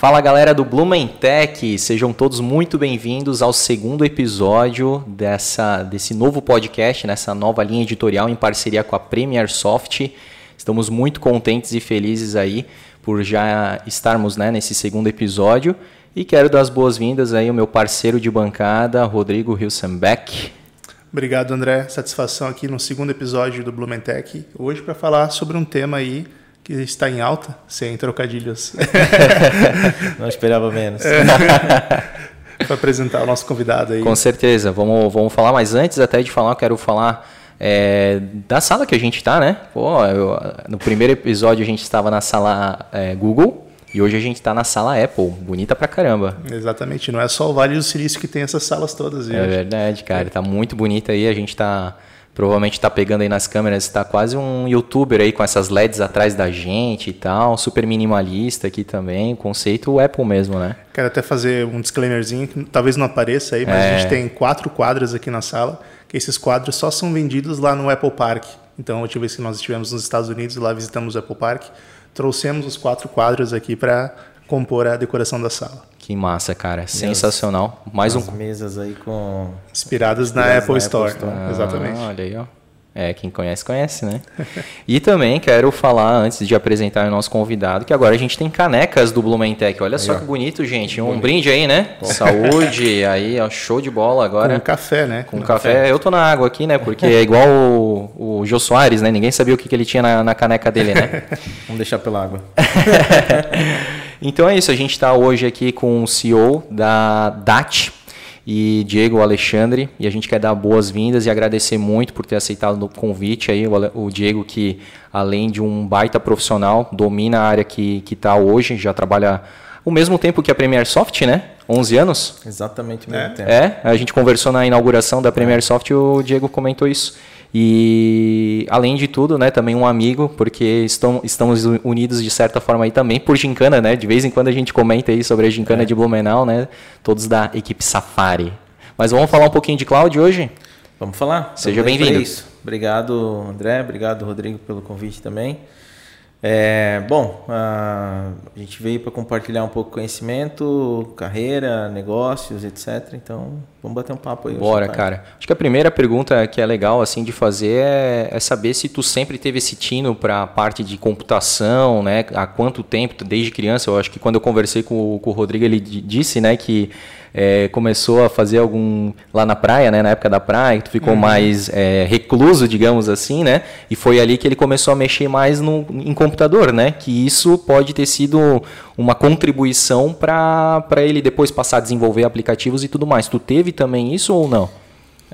Fala galera do Blumentech, sejam todos muito bem-vindos ao segundo episódio dessa, desse novo podcast, nessa nova linha editorial em parceria com a Premier Soft. Estamos muito contentes e felizes aí por já estarmos né, nesse segundo episódio e quero dar as boas-vindas aí ao meu parceiro de bancada, Rodrigo Hilsenbeck. Obrigado, André. Satisfação aqui no segundo episódio do Blumentech. Hoje para falar sobre um tema aí que está em alta, sem trocadilhos. Não esperava menos. É. para apresentar o nosso convidado aí. Com certeza. Vamos, vamos falar, mas antes até de falar, eu quero falar é, da sala que a gente está, né? Pô, eu, no primeiro episódio a gente estava na sala é, Google. E hoje a gente está na sala Apple, bonita pra caramba. Exatamente, não é só o Vale do Silício que tem essas salas todas. É verdade, cara, está muito bonita aí, a gente está provavelmente está pegando aí nas câmeras, está quase um youtuber aí com essas LEDs atrás da gente e tal, super minimalista aqui também, conceito Apple mesmo, né? Quero até fazer um disclaimerzinho, que talvez não apareça aí, mas é. a gente tem quatro quadros aqui na sala, que esses quadros só são vendidos lá no Apple Park. Então, a última vez que nós estivemos nos Estados Unidos, lá visitamos o Apple Park, trouxemos os quatro quadros aqui para compor a decoração da sala. Que massa, cara. Sensacional. Mais As um. mesas aí com. Inspiradas, na, Apple, na Store. Apple Store. Ah, Exatamente. Olha aí, ó. É, quem conhece, conhece, né? e também quero falar, antes de apresentar o nosso convidado, que agora a gente tem canecas do Blumentech. Olha aí, só que bonito, gente. Um bonito. brinde aí, né? Bom. Saúde, aí, ó, show de bola agora. Com café, né? Com, Com café. café. Eu tô na água aqui, né? Porque é igual o, o Jô Soares, né? Ninguém sabia o que, que ele tinha na, na caneca dele, né? Vamos deixar pela água. então é isso, a gente está hoje aqui com o CEO da DAT, e Diego Alexandre, e a gente quer dar boas-vindas e agradecer muito por ter aceitado o convite aí, o Diego que além de um baita profissional, domina a área que está hoje, já trabalha o mesmo tempo que a Premier Soft, né? 11 anos? Exatamente o mesmo é. tempo. É, a gente conversou na inauguração da Premier Soft e o Diego comentou isso. E, além de tudo, né, também um amigo, porque estão, estamos unidos de certa forma aí também por gincana, né? De vez em quando a gente comenta aí sobre a gincana é. de Blumenau, né? Todos da equipe Safari. Mas vamos falar um pouquinho de cloud hoje? Vamos falar. Seja bem-vindo. Obrigado, André. Obrigado, Rodrigo, pelo convite também. É, bom, a, gente veio para compartilhar um pouco conhecimento, carreira, negócios, etc. Então, vamos bater um papo aí. Bora, cara. Acho que a primeira pergunta que é legal assim de fazer é, é saber se tu sempre teve esse tino para a parte de computação, né? Há quanto tempo, desde criança? Eu acho que quando eu conversei com, com o Rodrigo, ele disse, né, que é, começou a fazer algum lá na praia, né, na época da praia, tu ficou uhum. mais é, recluso, digamos assim, né? E foi ali que ele começou a mexer mais no, em computador, né? Que isso pode ter sido uma contribuição para ele depois passar a desenvolver aplicativos e tudo mais. Tu teve também isso ou não?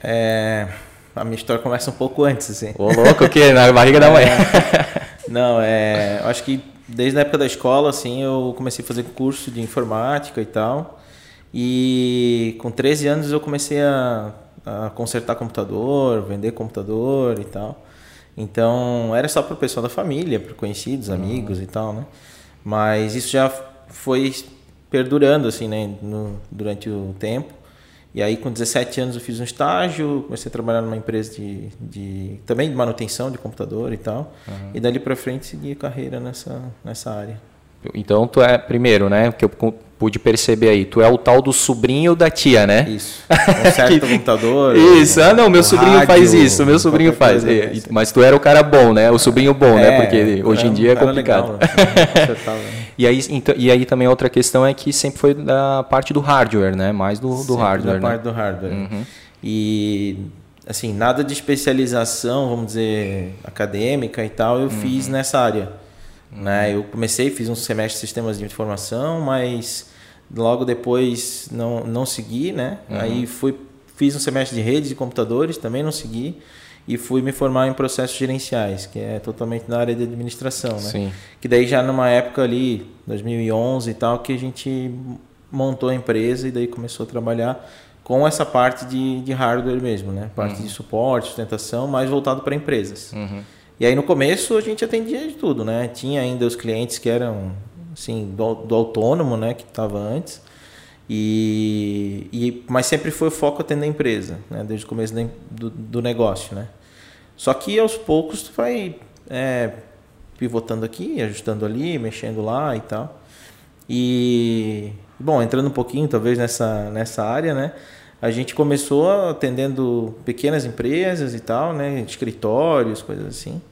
É, a minha história começa um pouco antes, assim. Ô, louco, o quê? Na barriga da mãe. É, não, é, eu acho que desde a época da escola, assim, eu comecei a fazer curso de informática e tal. E com 13 anos eu comecei a, a consertar computador, vender computador e tal. Então era só para o pessoal da família, para conhecidos, amigos uhum. e tal, né? Mas isso já foi perdurando assim, né, no, durante o tempo. E aí com 17 anos eu fiz um estágio, comecei a trabalhar numa empresa de, de também de manutenção de computador e tal. Uhum. E dali para frente segui carreira nessa nessa área. Então tu é primeiro, né? Que eu pude perceber aí. Tu é o tal do sobrinho da tia, né? Isso. Conserta o computador. Isso. Ah, não, meu sobrinho rádio, faz isso, meu sobrinho faz. É, mas tu era o cara bom, né? O sobrinho bom, né? é, né? Porque hoje em dia é complicado. Legal, né? e, aí, então, e aí também outra questão é que sempre foi da parte do hardware, né? Mais do, do hardware. Da né? parte do hardware. Uhum. E assim, nada de especialização, vamos dizer, acadêmica e tal, eu uhum. fiz nessa área. Né? Eu comecei, fiz um semestre de sistemas de informação, mas logo depois não, não segui, né? Uhum. Aí fui, fiz um semestre de redes de computadores, também não segui. E fui me formar em processos gerenciais, que é totalmente na área de administração, né? Sim. Que daí já numa época ali, 2011 e tal, que a gente montou a empresa e daí começou a trabalhar com essa parte de, de hardware mesmo, né? Parte uhum. de suporte, sustentação, mais voltado para empresas. Uhum. E aí no começo a gente atendia de tudo, né? Tinha ainda os clientes que eram assim do, do autônomo, né, que estava antes. E, e mas sempre foi o foco atender a empresa, né? Desde o começo do, do negócio, né? Só que aos poucos tu vai é, pivotando aqui, ajustando ali, mexendo lá e tal. E, bom, entrando um pouquinho talvez nessa, nessa área, né? A gente começou atendendo pequenas empresas e tal, né? Escritórios, coisas assim.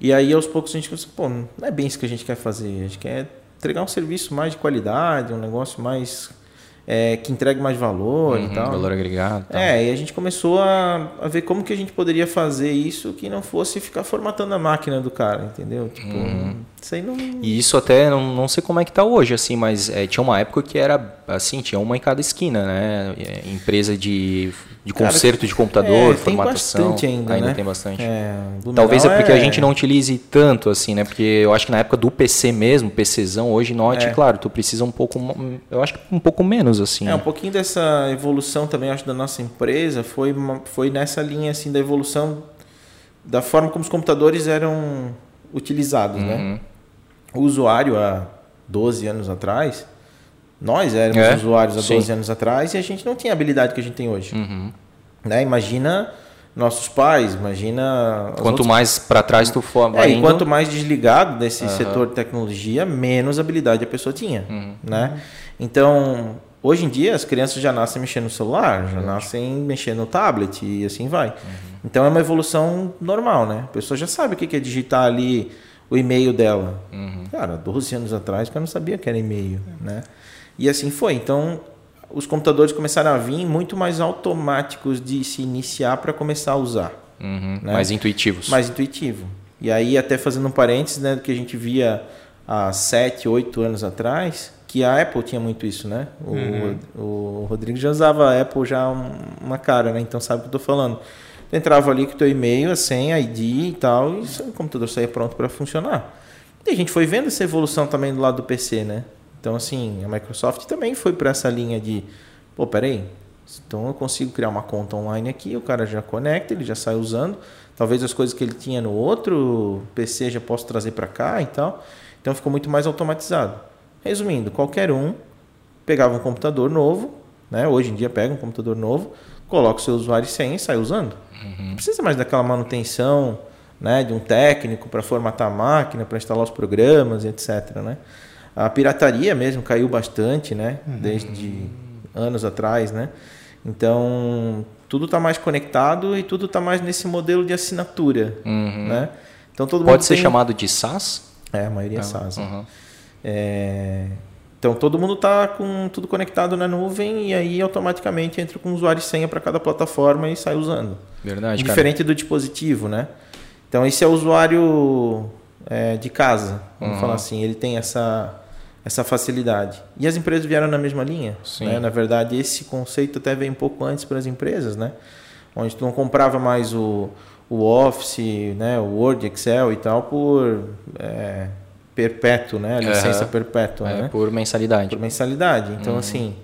E aí, aos poucos, a gente pensou, pô, não é bem isso que a gente quer fazer. A gente quer entregar um serviço mais de qualidade, um negócio mais é, que entregue mais valor uhum, e tal. Valor agregado. Tal. É, e a gente começou a, a, ver como que a gente poderia fazer isso que não fosse ficar formatando a máquina do cara, entendeu? Tipo, uhum. Não... E isso até, não, não sei como é que tá hoje, assim, mas é, tinha uma época que era, assim, tinha uma em cada esquina, né? É, empresa de de conserto de computador, é, formatação. Tem bastante ainda, ainda né? tem bastante. É, Talvez é porque é... a gente não utilize tanto assim, né? Porque eu acho que na época do PC mesmo, PCzão, hoje note, é. claro, tu precisa um pouco, eu acho que um pouco menos assim. É, um pouquinho dessa evolução também acho da nossa empresa foi foi nessa linha assim da evolução da forma como os computadores eram utilizados, né? uhum. né? O usuário há 12 anos atrás, nós éramos é, usuários há sim. 12 anos atrás e a gente não tinha a habilidade que a gente tem hoje. Uhum. Né? Imagina nossos pais, imagina. Quanto outros... mais para trás tu for. É, indo... e quanto mais desligado desse uhum. setor de tecnologia, menos habilidade a pessoa tinha. Uhum. Né? Então, hoje em dia, as crianças já nascem mexendo no celular, já nascem mexendo no tablet e assim vai. Uhum. Então, é uma evolução normal, né? A pessoa já sabe o que é digitar ali o e-mail dela. Uhum. Cara, 12 anos atrás, o cara não sabia que era e-mail, né? E assim foi. Então, os computadores começaram a vir muito mais automáticos de se iniciar para começar a usar. Uhum, né? Mais intuitivos. Mais intuitivo. E aí, até fazendo um parênteses, né, do que a gente via há 7, 8 anos atrás, que a Apple tinha muito isso, né? O, uhum. o Rodrigo já usava a Apple já uma cara, né? Então sabe o que eu estou falando. Tu entrava ali com teu e-mail, a senha, ID e tal, e o computador saía pronto para funcionar. E a gente foi vendo essa evolução também do lado do PC, né? Então, assim, a Microsoft também foi para essa linha de, pô, peraí, então eu consigo criar uma conta online aqui, o cara já conecta, ele já sai usando. Talvez as coisas que ele tinha no outro PC já posso trazer para cá e tal. Então ficou muito mais automatizado. Resumindo, qualquer um pegava um computador novo, né? Hoje em dia pega um computador novo, coloca o seu usuário e senha e sai usando. Uhum. Não precisa mais daquela manutenção, né, de um técnico para formatar a máquina, para instalar os programas, etc, né? A pirataria mesmo caiu bastante, né? Uhum. Desde anos atrás, né? Então, tudo está mais conectado e tudo está mais nesse modelo de assinatura, uhum. né? Então, todo Pode ser tem... chamado de SaaS? É, a maioria é SaaS. Né? É... Então, todo mundo está com tudo conectado na nuvem e aí automaticamente entra com usuário e senha para cada plataforma e sai usando. Verdade, Diferente cara. do dispositivo, né? Então, esse é o usuário é, de casa, vamos uhum. falar assim. Ele tem essa essa facilidade. E as empresas vieram na mesma linha. Né? Na verdade, esse conceito até veio um pouco antes para as empresas, né? onde tu não comprava mais o, o Office, né? o Word, Excel e tal por é, perpétuo, né? licença uhum. perpétua. É, né? Por mensalidade. Por mensalidade. Então, uhum. assim,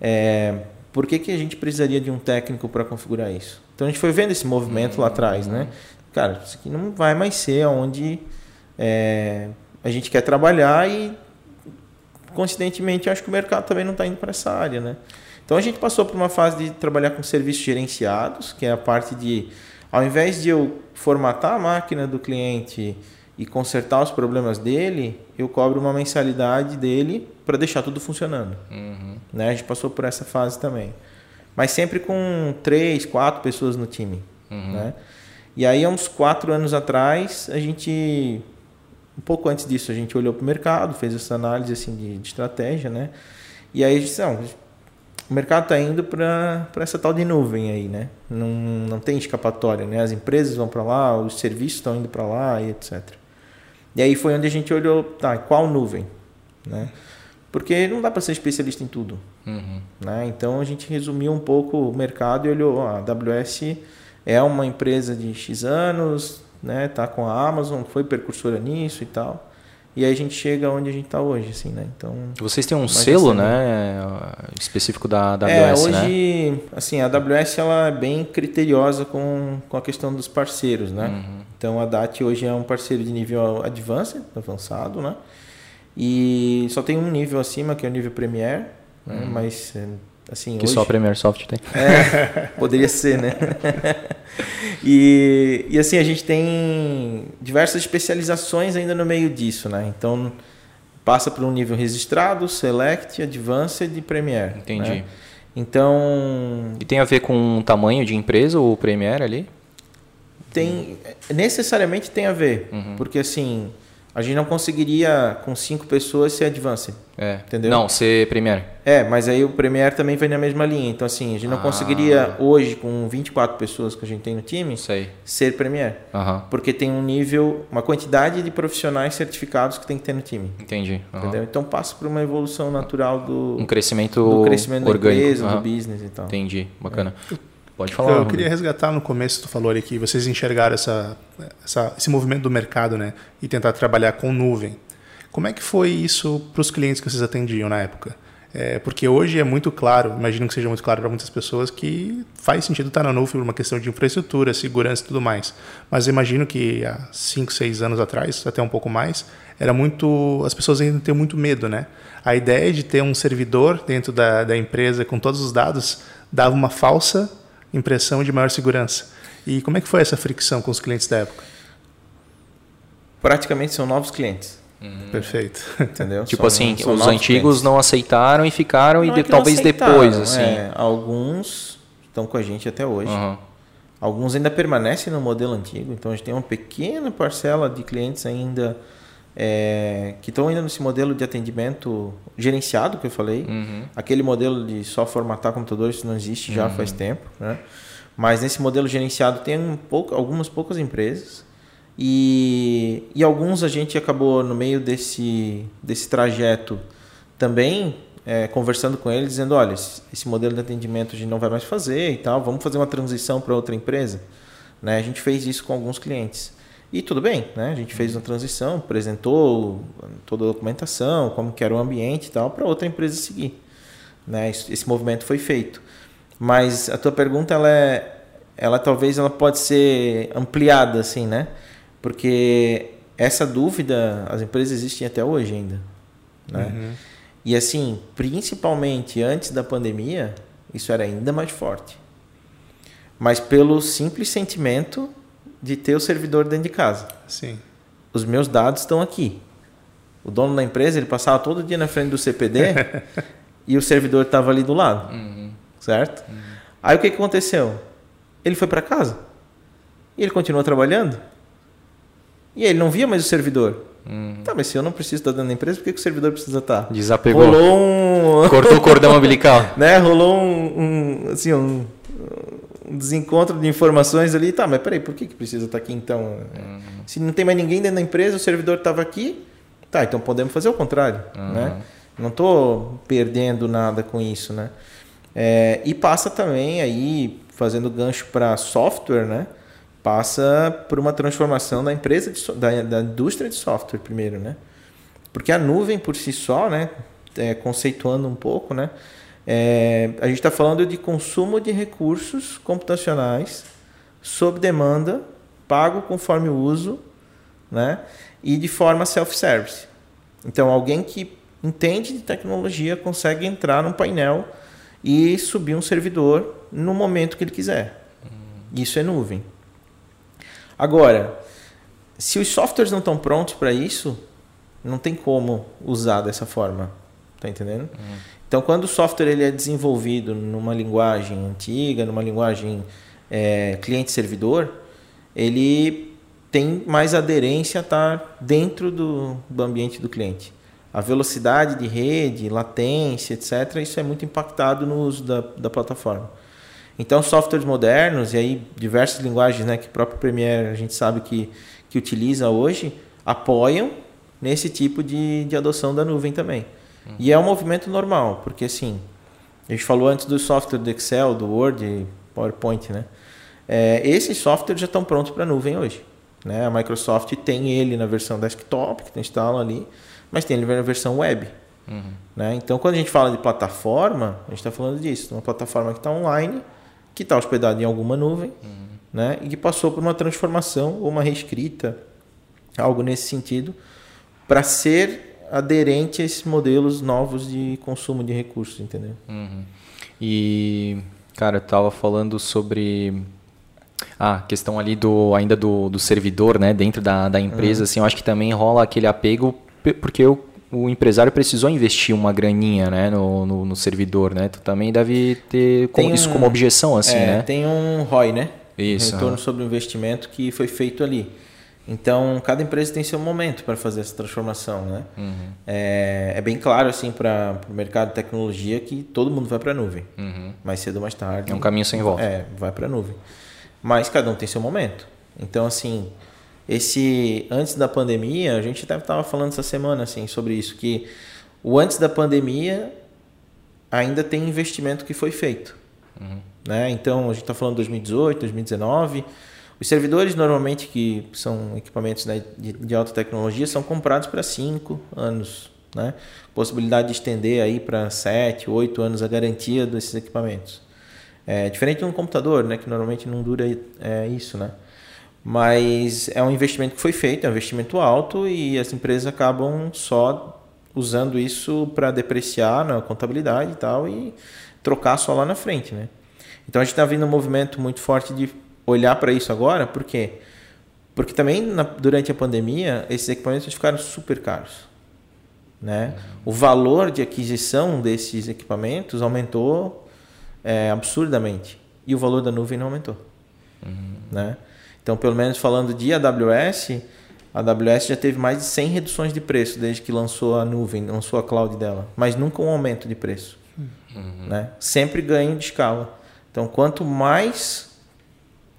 é, por que, que a gente precisaria de um técnico para configurar isso? Então, a gente foi vendo esse movimento uhum. lá atrás. Né? Cara, isso aqui não vai mais ser onde é, a gente quer trabalhar e coincidentemente, acho que o mercado também não está indo para essa área, né? Então a gente passou por uma fase de trabalhar com serviços gerenciados, que é a parte de, ao invés de eu formatar a máquina do cliente e consertar os problemas dele, eu cobro uma mensalidade dele para deixar tudo funcionando. Uhum. Né? A gente passou por essa fase também. Mas sempre com três, quatro pessoas no time. Uhum. Né? E aí, há uns quatro anos atrás, a gente um pouco antes disso, a gente olhou para o mercado, fez essa análise assim, de, de estratégia, né? E aí a gente disse, não, o mercado está indo para essa tal de nuvem aí, né? Não, não tem escapatória, né? As empresas vão para lá, os serviços estão indo para lá e etc. E aí foi onde a gente olhou, tá, qual nuvem, né? Porque não dá para ser especialista em tudo, uhum. né? Então a gente resumiu um pouco o mercado e olhou, ó, a AWS é uma empresa de X anos, né? Tá com a Amazon, foi percursora nisso e tal. E aí a gente chega onde a gente está hoje, assim, né? Então. Vocês têm um selo, assim, né? Específico da AWS, é, hoje, né? assim, a AWS ela é bem criteriosa com, com a questão dos parceiros, né? Uhum. Então a DAT hoje é um parceiro de nível advanced, avançado, né? E só tem um nível acima, que é o nível Premier, né? uhum. mas é, Assim, que hoje... só a Premier Soft tem. É, poderia ser, né? e, e assim, a gente tem diversas especializações ainda no meio disso, né? Então, passa por um nível registrado, Select, Advanced e Premier. Entendi. Né? Então. E tem a ver com o tamanho de empresa o Premier ali? Tem. Necessariamente tem a ver. Uhum. Porque assim a gente não conseguiria com cinco pessoas ser Advanced. É. Entendeu? Não, ser Premiere. É, mas aí o Premiere também vem na mesma linha. Então, assim, a gente não ah. conseguiria hoje, com 24 pessoas que a gente tem no time, Sei. ser Premiere. Uhum. Porque tem um nível, uma quantidade de profissionais certificados que tem que ter no time. Entendi. Uhum. Entendeu? Então passa por uma evolução natural do. Um crescimento, do crescimento orgânico. da empresa, uhum. do business e tal. Entendi. Bacana. É. Pode falar. Eu, eu queria resgatar no começo, tu falou ali que vocês enxergaram essa, essa, esse movimento do mercado, né? E tentar trabalhar com nuvem. Como é que foi isso para os clientes que vocês atendiam na época? É, porque hoje é muito claro, imagino que seja muito claro para muitas pessoas, que faz sentido estar na nuvem por uma questão de infraestrutura, segurança e tudo mais. Mas imagino que há 5, 6 anos atrás, até um pouco mais, era muito. As pessoas ainda têm muito medo, né? A ideia de ter um servidor dentro da, da empresa com todos os dados dava uma falsa impressão de maior segurança. E como é que foi essa fricção com os clientes da época? Praticamente são novos clientes. Uhum. Perfeito. Entendeu? tipo são, assim, são os antigos clientes. não aceitaram e ficaram não e é de, talvez depois, assim. É, alguns estão com a gente até hoje. Uhum. Alguns ainda permanecem no modelo antigo, então a gente tem uma pequena parcela de clientes ainda é, que estão ainda nesse modelo de atendimento gerenciado que eu falei. Uhum. Aquele modelo de só formatar computadores não existe já uhum. faz tempo. Né? Mas nesse modelo gerenciado tem um pouco, algumas poucas empresas. E, e alguns a gente acabou no meio desse, desse trajeto também é, conversando com eles, dizendo: olha, esse modelo de atendimento a gente não vai mais fazer e tal, vamos fazer uma transição para outra empresa. Né? A gente fez isso com alguns clientes. E tudo bem, né? A gente fez uma transição, apresentou toda a documentação, como que era o ambiente e tal, para outra empresa seguir. Né? Esse movimento foi feito. Mas a tua pergunta, ela é, ela talvez ela pode ser ampliada, assim, né? Porque essa dúvida, as empresas existem até hoje ainda, né? Uhum. E assim, principalmente antes da pandemia, isso era ainda mais forte. Mas pelo simples sentimento de ter o servidor dentro de casa. Sim. Os meus dados estão aqui. O dono da empresa, ele passava todo dia na frente do CPD e o servidor estava ali do lado. Uhum. Certo? Uhum. Aí o que, que aconteceu? Ele foi para casa. E ele continuou trabalhando. E aí ele não via mais o servidor. Uhum. Tá, mas se eu não preciso estar dentro da empresa, por que, que o servidor precisa estar? Desapegou. Rolou um... Cortou o cordão umbilical. né? Rolou um, um assim, um, um desencontro de informações ali. Tá, mas peraí, por que, que precisa estar aqui então? Uhum. Se não tem mais ninguém dentro da empresa, o servidor estava aqui, tá, então podemos fazer o contrário, uhum. né? Não estou perdendo nada com isso, né? É, e passa também aí, fazendo gancho para software, né? Passa por uma transformação da empresa, de, da, da indústria de software primeiro, né? Porque a nuvem por si só, né? É, conceituando um pouco, né? É, a gente está falando de consumo de recursos computacionais sob demanda, pago conforme o uso, né? e de forma self-service. Então, alguém que entende de tecnologia consegue entrar num painel e subir um servidor no momento que ele quiser. Isso é nuvem. Agora, se os softwares não estão prontos para isso, não tem como usar dessa forma. Tá entendendo? Uhum. Então, quando o software ele é desenvolvido numa linguagem antiga, numa linguagem é, cliente-servidor, ele tem mais aderência a estar dentro do, do ambiente do cliente. A velocidade de rede, latência, etc., isso é muito impactado no uso da, da plataforma. Então, softwares modernos, e aí diversas linguagens né, que o próprio Premiere a gente sabe que, que utiliza hoje, apoiam nesse tipo de, de adoção da nuvem também. Uhum. E é um movimento normal, porque assim, a gente falou antes do software do Excel, do Word, PowerPoint, né? É, esses softwares já estão prontos para nuvem hoje. Né? A Microsoft tem ele na versão desktop, que instala ali, mas tem ele na versão web. Uhum. Né? Então, quando a gente fala de plataforma, a gente está falando disso, uma plataforma que está online, que está hospedada em alguma nuvem, uhum. né? e que passou por uma transformação ou uma reescrita, algo nesse sentido, para ser aderente a esses modelos novos de consumo de recursos, entendeu? Uhum. E, cara, eu tava falando sobre a ah, questão ali do ainda do, do servidor, né, dentro da, da empresa, uhum. assim, eu acho que também rola aquele apego porque eu o empresário precisou investir uma graninha né, no, no, no servidor, né? Tu também deve ter com, um, isso como objeção, assim, é, né? Tem um ROI, né? Isso. Retorno sobre o investimento que foi feito ali. Então, cada empresa tem seu momento para fazer essa transformação, né? Uhum. É, é, bem claro, assim, para o mercado de tecnologia que todo mundo vai para a nuvem. Uhum. Mais cedo ou mais tarde. É um caminho sem volta. É, vai para a nuvem. Mas cada um tem seu momento. Então, assim, esse antes da pandemia, a gente até estava falando essa semana, assim, sobre isso, que o antes da pandemia ainda tem investimento que foi feito. Uhum. Né? Então, a gente está falando 2018, 2019 os servidores, normalmente, que são equipamentos né, de, de, alta tecnologia, são comprados para 5 anos. Né? Possibilidade de estender aí para 7, 8 anos a garantia desses equipamentos. É diferente de um computador, né, que normalmente não dura é, isso. Né? Mas é um investimento que foi feito, é um investimento alto e as empresas acabam só usando isso para depreciar na contabilidade e tal e trocar só lá na frente. Né? Então a gente está vendo um movimento muito forte de olhar para isso agora, por quê? Porque também na, durante a pandemia esses equipamentos ficaram super caros. Né? O valor de aquisição desses equipamentos aumentou é, absurdamente e o valor da nuvem não aumentou. Uhum. Né? Então, pelo menos falando de AWS, a AWS já teve mais de 100 reduções de preço desde que lançou a nuvem, lançou a cloud dela, mas nunca um aumento de preço. Uhum. Né? Sempre ganho de escala. Então, quanto mais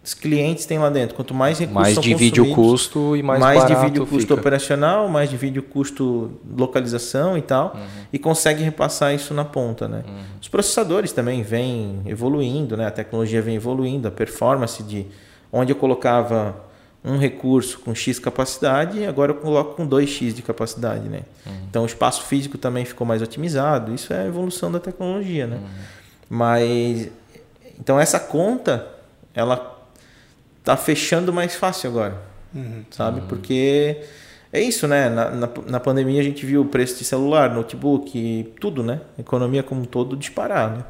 os clientes têm lá dentro. Quanto mais recursos mais divide o custo e mais, mais divide o custo fica. operacional, mais divide o custo localização e tal, uhum. e consegue repassar isso na ponta, né? Uhum. Os processadores também vêm evoluindo, né? A tecnologia vem evoluindo, a performance de onde eu colocava um recurso com X capacidade, agora eu coloco com 2X de capacidade, né? Uhum. Então o espaço físico também ficou mais otimizado. Isso é a evolução da tecnologia, né? Uhum. Mas então essa conta ela tá fechando mais fácil agora. Uhum. Sabe? Uhum. Porque é isso, né? Na, na, na, pandemia a gente viu o preço de celular, notebook, tudo, né? A economia como um todo disparar, né?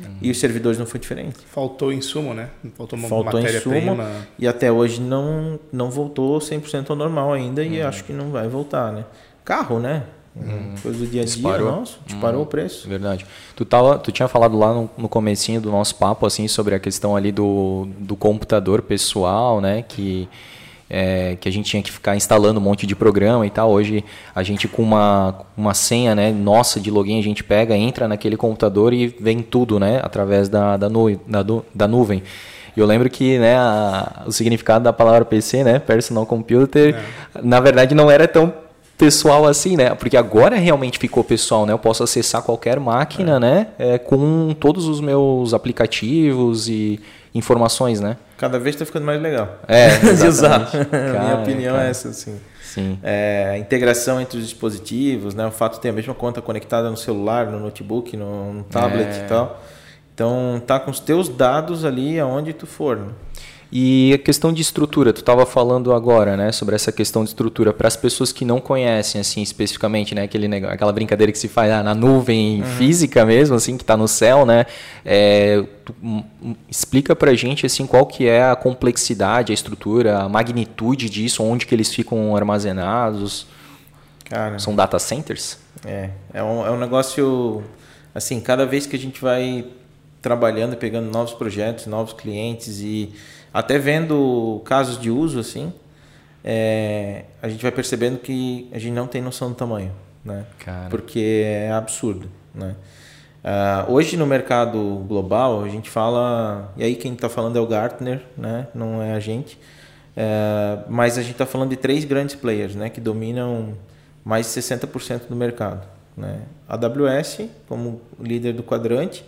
Uhum. E os servidores não foi diferente. Faltou insumo, né? Faltou uma Faltou insumo e até hoje não, não voltou 100% ao normal ainda e uhum. acho que não vai voltar, né? Carro, né? Hum. Coisa do dia a dia, disparou. nossa, disparou hum. o preço. Verdade. Tu, tava, tu tinha falado lá no, no comecinho do nosso papo, assim, sobre a questão ali do, do computador pessoal, né, que, é, que a gente tinha que ficar instalando um monte de programa e tal. Hoje, a gente com uma, uma senha, né, nossa de login, a gente pega, entra naquele computador e vem tudo, né, através da, da, nu, da, da nuvem. E eu lembro que né, a, o significado da palavra PC, né, Personal Computer, é. na verdade não era tão pessoal assim, né? Porque agora realmente ficou pessoal, né? Eu posso acessar qualquer máquina, é. né? É, com todos os meus aplicativos e informações, né? Cada vez está ficando mais legal. É, de usar. Minha opinião cara. é essa, assim. Sim. É, a integração entre os dispositivos, né? O fato de ter a mesma conta conectada no celular, no notebook, no, no tablet é. e tal. Então, tá com os teus dados ali aonde tu for. Né? E a questão de estrutura, tu estava falando agora, né, sobre essa questão de estrutura para as pessoas que não conhecem, assim, especificamente, né, aquele aquela brincadeira que se faz ah, na nuvem uhum. física mesmo, assim, que está no céu, né, é, tu, um, explica para a gente, assim, qual que é a complexidade, a estrutura, a magnitude disso, onde que eles ficam armazenados. Cara, São data centers? É, é um, é um negócio, assim, cada vez que a gente vai trabalhando, pegando novos projetos, novos clientes e até vendo casos de uso assim, é, a gente vai percebendo que a gente não tem noção do tamanho, né? Cara. Porque é absurdo, né? Uh, hoje no mercado global a gente fala e aí quem está falando é o Gartner, né? Não é a gente, uh, mas a gente está falando de três grandes players, né? Que dominam mais de 60% do mercado, né? AWS como líder do quadrante,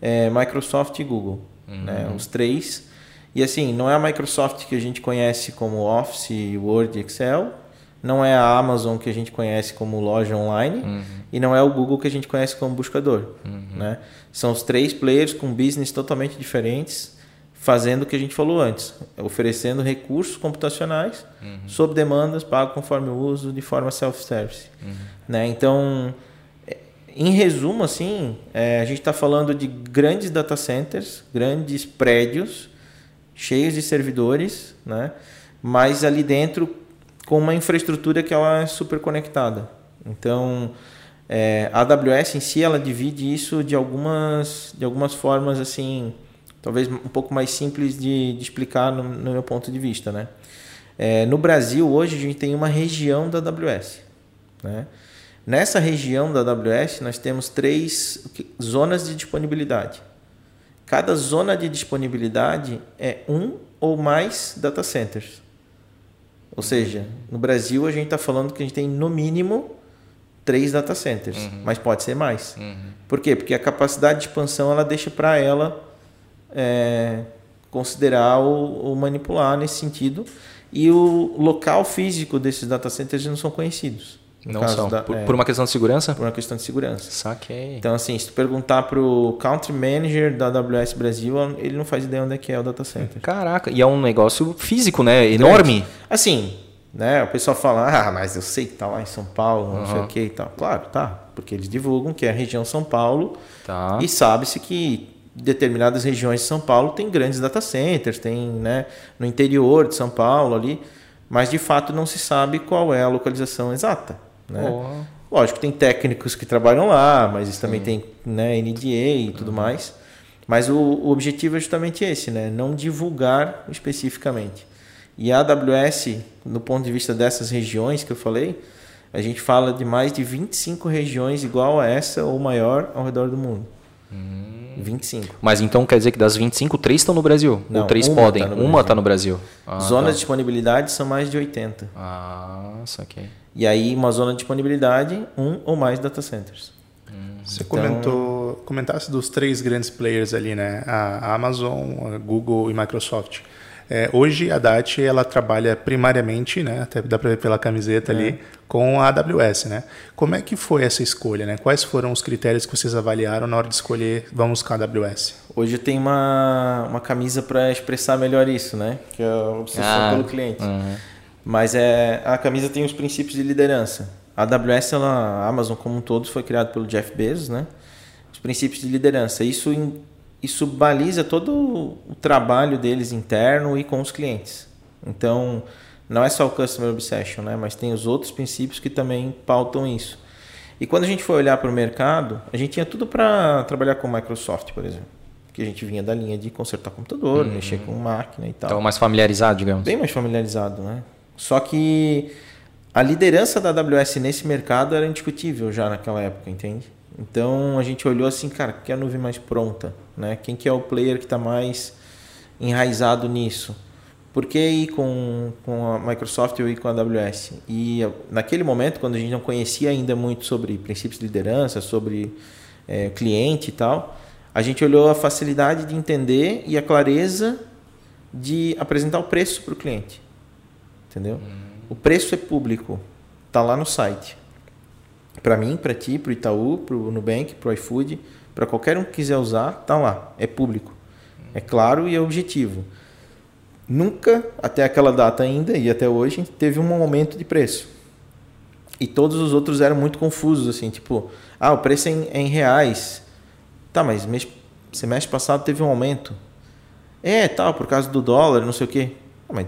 é, Microsoft e Google, uhum. né? Os três e assim, não é a Microsoft que a gente conhece como Office, Word, Excel, não é a Amazon que a gente conhece como loja online uhum. e não é o Google que a gente conhece como buscador. Uhum. Né? São os três players com business totalmente diferentes, fazendo o que a gente falou antes, oferecendo recursos computacionais uhum. sob demandas, pago conforme o uso, de forma self-service. Uhum. Né? Então, em resumo, assim, é, a gente está falando de grandes data centers, grandes prédios cheios de servidores, né? mas ali dentro com uma infraestrutura que ela é super conectada. Então, é, a AWS em si, ela divide isso de algumas, de algumas formas, assim, talvez um pouco mais simples de, de explicar no, no, meu ponto de vista, né? É, no Brasil, hoje, a gente tem uma região da AWS, né? Nessa região da AWS, nós temos três zonas de disponibilidade. Cada zona de disponibilidade é um ou mais data centers. Ou seja, no Brasil a gente está falando que a gente tem no mínimo três data centers, uhum. mas pode ser mais. Uhum. Por quê? Porque a capacidade de expansão ela deixa para ela é, considerar ou, ou, manipular nesse sentido. E o local físico desses data centers não são conhecidos. Não são. Da, por, é, por, uma questão de segurança? Por uma questão de segurança. Saquei. Então, assim, se tu perguntar para o Country Manager da AWS Brasil, ele não faz ideia onde é que é o data center. Caraca, e é um negócio físico, né? Enorme. Assim, né? O pessoal fala, ah, mas eu sei que tá lá em São Paulo, não uhum. sei o que e tal. Claro, tá. Porque eles divulgam que é a região São Paulo tá. e sabe-se que determinadas regiões de São Paulo tem grandes data centers, tem né, no interior de São Paulo ali, mas de fato não se sabe qual é a localização exata. Né? Oh. Lógico, tem técnicos que trabalham lá, mas isso também tem né, NDA e tudo uhum. mais. Mas o, o, objetivo é justamente esse, né? não divulgar especificamente. E a AWS, no ponto de vista dessas regiões que eu falei, a gente fala de mais de 25 regiões igual a essa ou maior ao redor do mundo. Hum. 25. Mas então quer dizer que das 25, três estão no Brasil? Não, ou três podem? Tá uma está no Brasil. Ah, Zonas tá. de disponibilidade são mais de 80. Ah, saquei. E aí, uma zona de disponibilidade, um ou mais data centers. Hum. Você então, comentou, comentasse dos três grandes players ali, né? A Amazon, a Google e Microsoft. É, hoje a DAT ela trabalha primariamente, né, até dá para ver pela camiseta é. ali, com a AWS. Né? Como é que foi essa escolha? Né? Quais foram os critérios que vocês avaliaram na hora de escolher vamos com a AWS? Hoje tem uma, uma camisa para expressar melhor isso, né? que é a obsessão ah, pelo cliente. Uhum. Mas é, a camisa tem os princípios de liderança. A AWS, ela, a Amazon como um todo, foi criado pelo Jeff Bezos, né? Os princípios de liderança. Isso isso baliza todo o trabalho deles interno e com os clientes. Então, não é só o Customer Obsession, né? mas tem os outros princípios que também pautam isso. E quando a gente foi olhar para o mercado, a gente tinha tudo para trabalhar com Microsoft, por exemplo. Que a gente vinha da linha de consertar computador, uhum. mexer com máquina e tal. Então, mais familiarizado, digamos. Bem mais familiarizado, né? Só que a liderança da AWS nesse mercado era indiscutível já naquela época, entende? Então a gente olhou assim, cara, que é a nuvem mais pronta, né? Quem que é o player que está mais enraizado nisso? Por que ir com, com a Microsoft ou ir com a AWS? E naquele momento, quando a gente não conhecia ainda muito sobre princípios de liderança, sobre é, cliente e tal, a gente olhou a facilidade de entender e a clareza de apresentar o preço para o cliente. Entendeu? O preço é público, está lá no site para mim, para ti, para o Itaú, para o Nubank, para o iFood, para qualquer um que quiser usar, tá lá, é público. É claro e é objetivo. Nunca, até aquela data ainda e até hoje, teve um aumento de preço. E todos os outros eram muito confusos, assim, tipo, ah, o preço é em, é em reais. Tá, mas mês, semestre passado teve um aumento. É, tal, por causa do dólar, não sei o quê. Ah, mas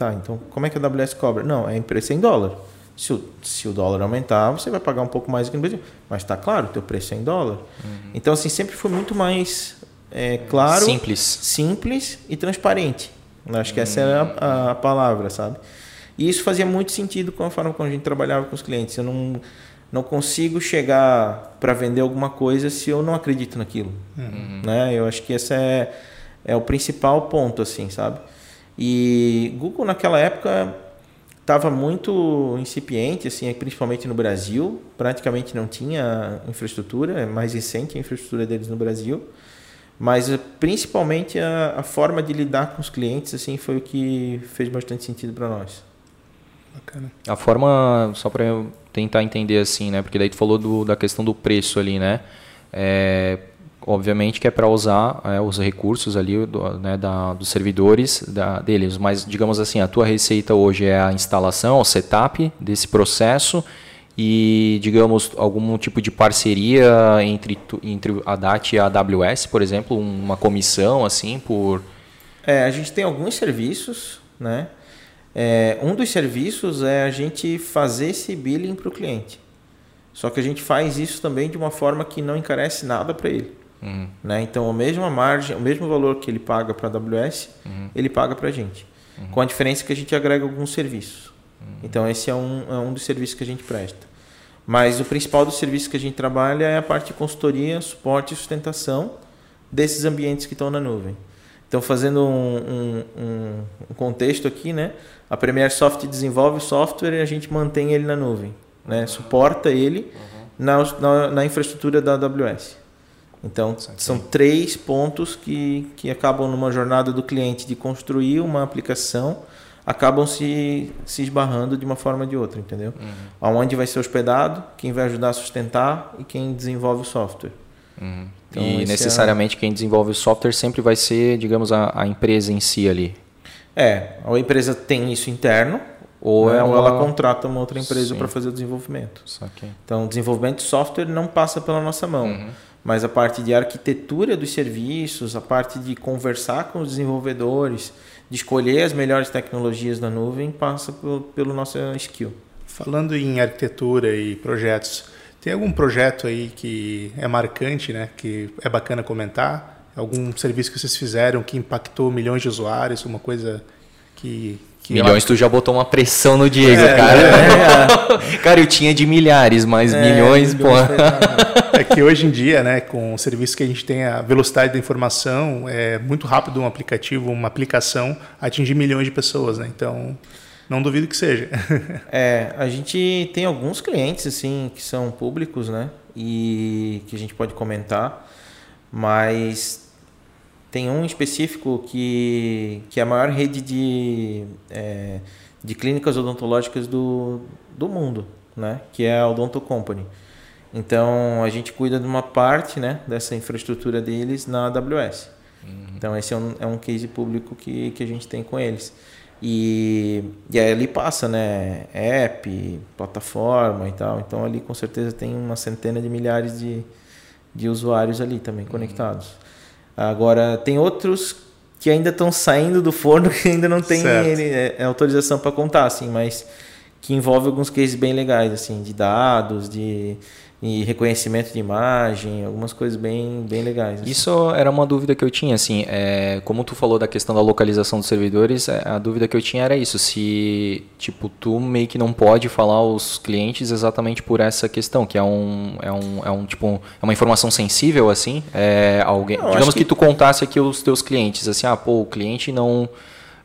tá, então como é que a AWS cobra? Não, é em preço em dólar. Se o, se o dólar aumentar, você vai pagar um pouco mais aqui no Brasil. Mas está claro, o teu preço é em dólar. Uhum. Então, assim, sempre foi muito mais é, claro, simples. simples e transparente. Eu acho que essa era a, a, palavra, sabe? E isso fazia muito sentido com a forma como a gente trabalhava com os clientes. Eu não, não consigo chegar para vender alguma coisa se eu não acredito naquilo. Uhum. Né? Eu acho que esse é, é o principal ponto, assim, sabe? E Google naquela época estava muito incipiente, assim, principalmente no Brasil. Praticamente não tinha infraestrutura, é mais recente a infraestrutura deles no Brasil. Mas principalmente a, a forma de lidar com os clientes assim foi o que fez bastante sentido para nós. Bacana. A forma, só para eu tentar entender assim, né? Porque daí tu falou do, da questão do preço ali, né? É, obviamente que é para usar é, os recursos ali do, né, da, dos servidores da, deles, mas digamos assim, a tua receita hoje é a instalação, o setup desse processo e digamos algum tipo de parceria entre, entre a DAT e a AWS, por exemplo, uma comissão assim por... É, a gente tem alguns serviços, né? É, um dos serviços é a gente fazer esse billing para o cliente. Só que a gente faz isso também de uma forma que não encarece nada para ele. Uhum. Né? Então, a mesma margem, o mesmo valor que ele paga para a AWS, uhum. ele paga para a gente. Uhum. Com a diferença que a gente agrega alguns serviços. Uhum. Então, esse é um, é um dos serviços que a gente presta. Mas o principal dos serviços que a gente trabalha é a parte de consultoria, suporte e sustentação desses ambientes que estão na nuvem. Então, fazendo um, um, um contexto aqui, né? a Premier Soft desenvolve o software e a gente mantém ele na nuvem, né? suporta ele uhum. na, na, na, infraestrutura da AWS. Então, são três pontos que, que acabam numa jornada do cliente de construir uma aplicação acabam se, se esbarrando de uma forma ou de outra, entendeu? Uhum. Aonde vai ser hospedado, quem vai ajudar a sustentar e quem desenvolve o software. Uhum. Então, e necessariamente é... quem desenvolve o software sempre vai ser, digamos, a, a empresa em si ali. É, a empresa tem isso interno, ou, né, é ou ela contrata uma outra empresa para fazer o desenvolvimento. Então, o desenvolvimento de software não passa pela nossa mão. Uhum. Mas a parte de arquitetura dos serviços, a parte de conversar com os desenvolvedores, de escolher as melhores tecnologias da nuvem passa pelo, pelo nosso skill. Falando em arquitetura e projetos, tem algum projeto aí que é marcante, né? Que é bacana comentar? Algum serviço que vocês fizeram que impactou milhões de usuários, uma coisa que que milhões, tu já botou uma pressão no Diego, é, cara. É, é. cara, eu tinha de milhares, mas é, milhões, pô. É que hoje em dia, né, com o serviço que a gente tem, a velocidade da informação, é muito rápido um aplicativo, uma aplicação atingir milhões de pessoas, né? Então, não duvido que seja. É, a gente tem alguns clientes, assim, que são públicos, né? E que a gente pode comentar, mas tem um específico que, que é a maior rede de, é, de clínicas odontológicas do, do mundo, né? que é a Odonto Company. Então, a gente cuida de uma parte né, dessa infraestrutura deles na AWS. Uhum. Então, esse é um, é um case público que, que a gente tem com eles. E, e aí ali passa, né? App, plataforma e tal. Então, ali com certeza tem uma centena de milhares de, de usuários ali também uhum. conectados. Agora, tem outros que ainda estão saindo do forno que ainda não tem ele, é, é, autorização para contar, assim, mas que envolve alguns cases bem legais, assim, de dados, de e reconhecimento de imagem, algumas coisas bem, bem legais. Assim. Isso era uma dúvida que eu tinha, assim, é, como tu falou da questão da localização dos servidores, é, a dúvida que eu tinha era isso, se, tipo, tu meio que não pode falar aos clientes exatamente por essa questão, que é um, é um, é um tipo, é uma informação sensível, assim, é, alguém, não, digamos que... que tu contasse aqui os teus clientes, assim, ah, pô, o cliente não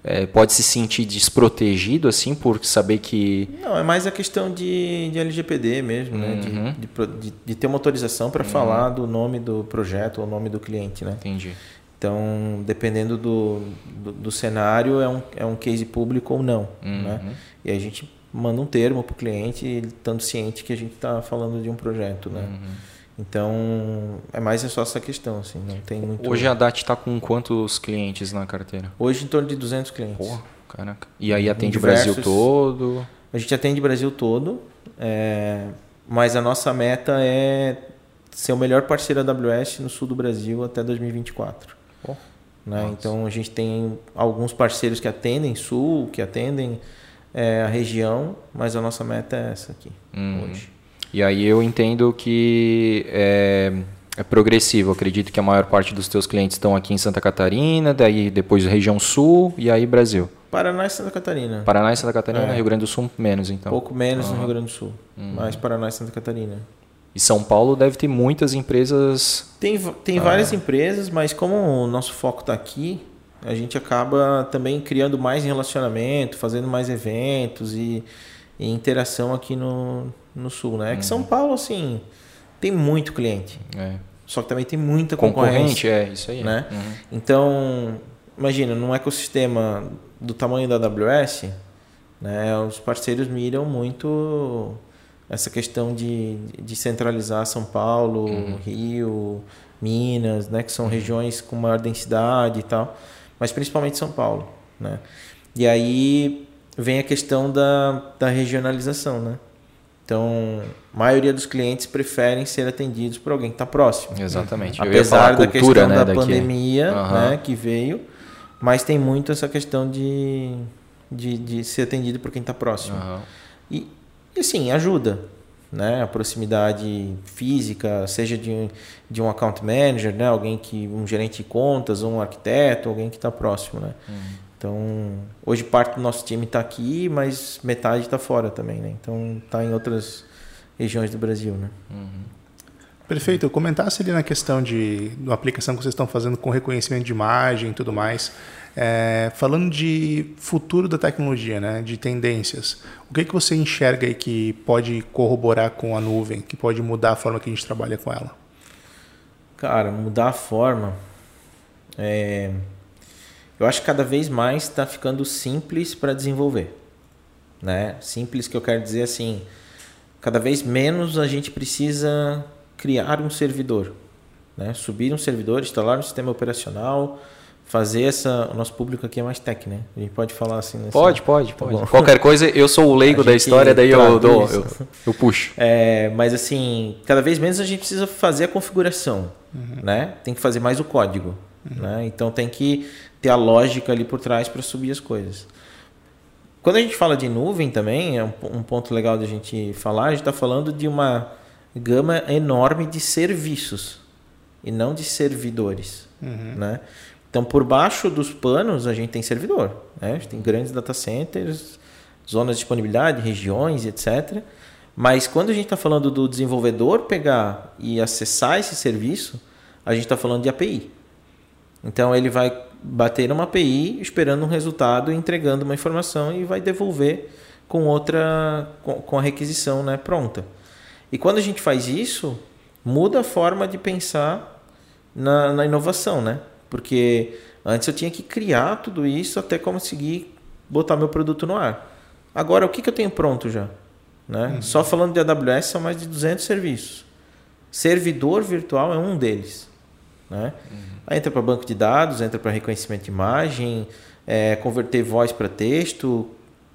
é, pode se sentir desprotegido assim por saber que não é mais a questão de, de LGPD mesmo né uhum. de, de, de, ter uma autorização para uhum. falar do nome do projeto ou nome do cliente né entendi então dependendo do, do, do cenário é um, é um case público ou não uhum. né e a gente manda um termo para o cliente estando ciente que a gente está falando de um projeto né uhum. Então, é mais é só essa questão, assim, não tem muito... Hoje a DAT está com quantos clientes na carteira? Hoje em torno de 200 clientes. Porra, caraca. E aí atende o Brasil todo? A gente atende o Brasil todo, é... mas a nossa meta é ser o melhor parceiro da AWS no sul do Brasil até 2024. Oh, né? Então, a gente tem alguns parceiros que atendem sul, que atendem é, a região, mas a nossa meta é essa aqui, uhum. hoje. E aí eu entendo que é, é progressivo. Eu acredito que a maior parte dos teus clientes estão aqui em Santa Catarina, daí depois região sul e aí Brasil. Paraná e Santa Catarina. Paraná e Santa Catarina, é. Rio Grande do Sul menos então. Pouco menos uhum. no Rio Grande do Sul, uhum. mais Paraná e Santa Catarina. E São Paulo deve ter muitas empresas. Tem, tem ah. várias empresas, mas como o nosso foco está aqui, a gente acaba também criando mais relacionamento, fazendo mais eventos e, e interação aqui no, no sul, né? É que São uhum. Paulo, assim, tem muito cliente. É. Só que também tem muita concorrência. Concorrente, é, isso aí. Né? Uhum. Então, imagina, num ecossistema do tamanho da AWS, né, os parceiros miram muito essa questão de, de centralizar São Paulo, uhum. Rio, Minas, né, que são uhum. regiões com maior densidade e tal, mas principalmente São Paulo. Né? E aí vem a questão da, da regionalização, né? Então, a maioria dos clientes preferem ser atendidos por alguém que está próximo. Exatamente. Apesar da cultura, questão né, da daqui. pandemia uhum. né, que veio, mas tem muito essa questão de, de, de ser atendido por quem está próximo. Uhum. E, e assim, ajuda. né? A proximidade física, seja de, de um account manager, né? Alguém que um gerente de contas, um arquiteto, alguém que está próximo, né? Uhum. Então, hoje parte do nosso time está aqui, mas metade está fora também, né? Então, está em outras regiões do Brasil, né? Uhum. Perfeito. Eu comentasse ali na questão de uma aplicação que vocês estão fazendo com reconhecimento de imagem e tudo mais. É, falando de futuro da tecnologia, né, de tendências, o que, que você enxerga aí que pode corroborar com a nuvem, que pode mudar a forma que a gente trabalha com ela? Cara, mudar a forma. É... Eu acho que cada vez mais está ficando simples para desenvolver. Né? Simples que eu quero dizer assim, cada vez menos a gente precisa criar um servidor, né? subir um servidor, instalar um sistema operacional, fazer essa. O nosso público aqui é mais tech, né? A gente pode falar assim. Nessa... Pode, pode, tá pode. Qualquer coisa, eu sou o leigo da história, daí eu, dou, eu, eu, puxo. É, mas assim, cada vez menos a gente precisa fazer a configuração, uhum. né? Tem que fazer mais o código, uhum. né? Então tem que ter a lógica ali por trás para subir as coisas. Quando a gente fala de nuvem também, é um, um ponto legal da gente falar, a gente está falando de uma gama enorme de serviços e não de servidores, uhum. né? Então, por baixo dos panos, a gente tem servidor. Né? A gente tem grandes data centers, zonas de disponibilidade, regiões, etc. Mas quando a gente está falando do desenvolvedor pegar e acessar esse serviço, a gente está falando de API. Então, ele vai bater numa API esperando um resultado, entregando uma informação e vai devolver com outra com, com a requisição né, pronta. E quando a gente faz isso, muda a forma de pensar na, na inovação, né? Porque antes eu tinha que criar tudo isso até conseguir botar meu produto no ar. Agora, o que, que eu tenho pronto já? Né? Uhum. Só falando de AWS, são mais de 200 serviços. Servidor virtual é um deles. Né? Uhum. Aí entra para banco de dados, entra para reconhecimento de imagem, é, converter voz para texto,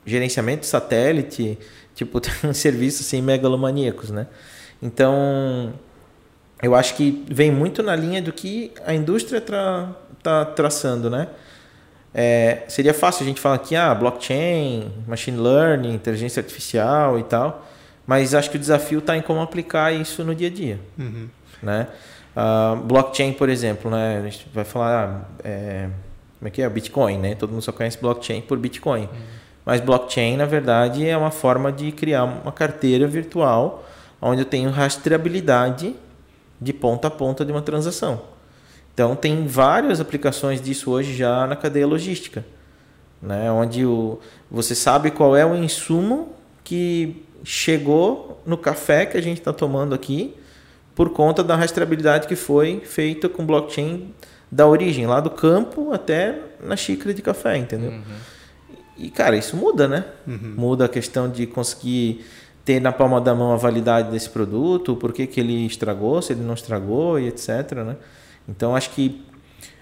gerenciamento de satélite. Tipo, tem um serviço assim, megalomaníacos. Né? Então, eu acho que vem muito na linha do que a indústria está tra traçando, né? É, seria fácil a gente falar aqui, ah, blockchain, machine learning, inteligência artificial e tal, mas acho que o desafio está em como aplicar isso no dia a dia, uhum. né? Uh, blockchain, por exemplo, né? A gente vai falar, ah, é, como é que é? Bitcoin, né? Todo mundo só conhece blockchain por Bitcoin. Uhum. Mas blockchain, na verdade, é uma forma de criar uma carteira virtual onde eu tenho rastreabilidade de ponta a ponta de uma transação. Então tem várias aplicações disso hoje já na cadeia logística, né? onde o, você sabe qual é o insumo que chegou no café que a gente está tomando aqui por conta da rastreabilidade que foi feita com blockchain da origem, lá do campo até na xícara de café, entendeu? Uhum. E, cara, isso muda, né? Uhum. Muda a questão de conseguir ter na palma da mão a validade desse produto, por que, que ele estragou, se ele não estragou e etc. Né? Então acho que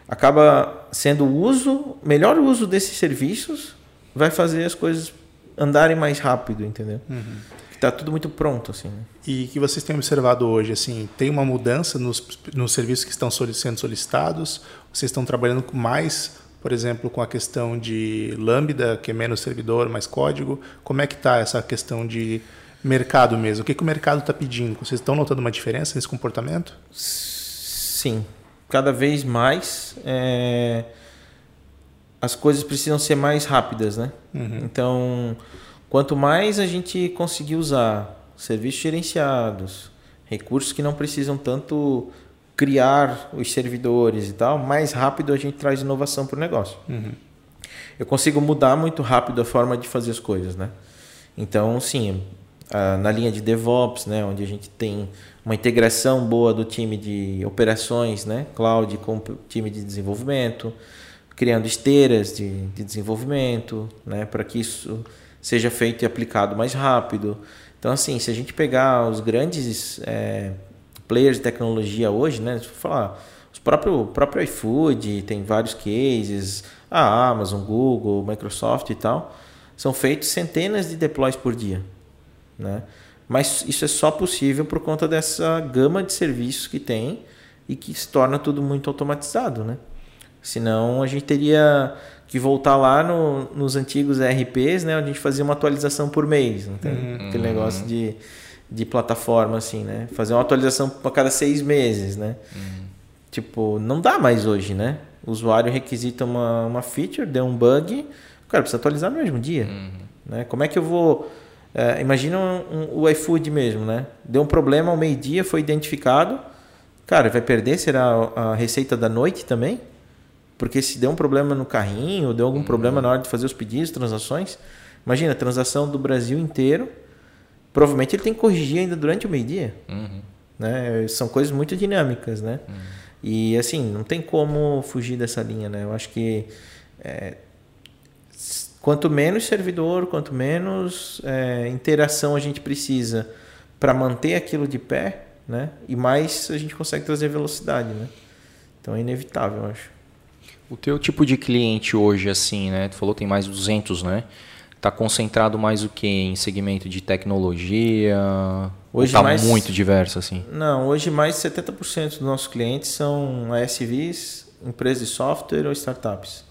acaba sendo o uso, melhor uso desses serviços vai fazer as coisas andarem mais rápido, entendeu? Uhum. Está tudo muito pronto, assim. Né? E que vocês têm observado hoje, assim, tem uma mudança nos, nos serviços que estão sendo solicitados? Vocês estão trabalhando com mais, por exemplo, com a questão de Lambda, que é menos servidor, mais código? Como é que está essa questão de mercado mesmo? O que, que o mercado está pedindo? Vocês estão notando uma diferença nesse comportamento? Sim. Cada vez mais é... as coisas precisam ser mais rápidas, né? Uhum. Então, quanto mais a gente conseguir usar serviços gerenciados, recursos que não precisam tanto criar os servidores e tal, mais rápido a gente traz inovação para o negócio. Uhum. Eu consigo mudar muito rápido a forma de fazer as coisas, né? Então, sim, na linha de DevOps, né, onde a gente tem uma integração boa do time de operações, né, cloud com o time de desenvolvimento, criando esteiras de, de desenvolvimento, né, para que isso seja feito e aplicado mais rápido. Então, assim, se a gente pegar os grandes é, players de tecnologia hoje, né, for falar, os próprio, próprio iFood tem vários cases, a Amazon, Google, Microsoft e tal, são feitos centenas de deploys por dia. Né? Mas isso é só possível por conta dessa gama de serviços que tem e que se torna tudo muito automatizado. Né? Senão a gente teria que voltar lá no, nos antigos ERPs, né, onde a gente fazia uma atualização por mês. Não tem? Uhum. Aquele negócio de, de plataforma, assim, né? Fazer uma atualização a cada seis meses, né? Uhum. Tipo, não dá mais hoje, né? O usuário requisita uma, uma feature, deu um bug, o cara precisa atualizar no mesmo dia. Uhum. Né? Como é que eu vou. É, imagina um, um, o iFood mesmo, né? Deu um problema ao meio-dia, foi identificado. Cara, vai perder? Será a receita da noite também? Porque se deu um problema no carrinho, deu algum uhum. problema na hora de fazer os pedidos, transações. Imagina, transação do Brasil inteiro. Provavelmente ele tem que corrigir ainda durante o meio-dia. Uhum. Né? São coisas muito dinâmicas, né? Uhum. E assim, não tem como fugir dessa linha, né? Eu acho que é, quanto menos servidor, quanto menos é, interação a gente precisa para manter aquilo de pé, né? E mais a gente consegue trazer velocidade, né? Então é inevitável, eu acho. O teu tipo de cliente hoje, assim, né? Tu falou que tem mais de 200, né? Tá concentrado mais o que em segmento de tecnologia? Hoje está mais, muito diverso assim? Não, hoje mais de 70% dos nossos clientes são ASVs, empresas de software ou startups.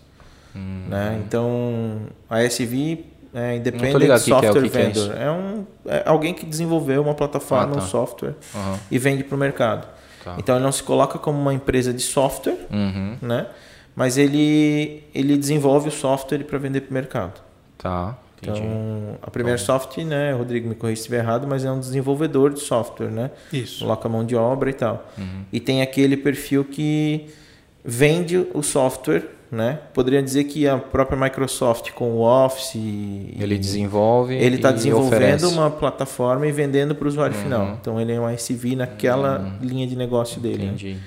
Hum. Né? Então, a ASV é Independent Software que que é, Vendor. É, é, um, é alguém que desenvolveu uma plataforma, ah, tá. um software uhum. e vende para o mercado. Tá. Então, ele não se coloca como uma empresa de software, uhum. né? Mas ele, ele desenvolve o software para vender para o mercado. Tá. Entendi. Então, a Premier Soft, né, Rodrigo me corrija se estiver errado, mas é um desenvolvedor de software, né? Isso. Coloca mão de obra e tal. Uhum. E tem aquele perfil que vende o software, né? Poderia dizer que a própria Microsoft com o Office ele desenvolve ele está desenvolvendo oferece. uma plataforma e vendendo para o usuário uhum. final. Então ele é um SV naquela uhum. linha de negócio dele. Né? Entendi. Né?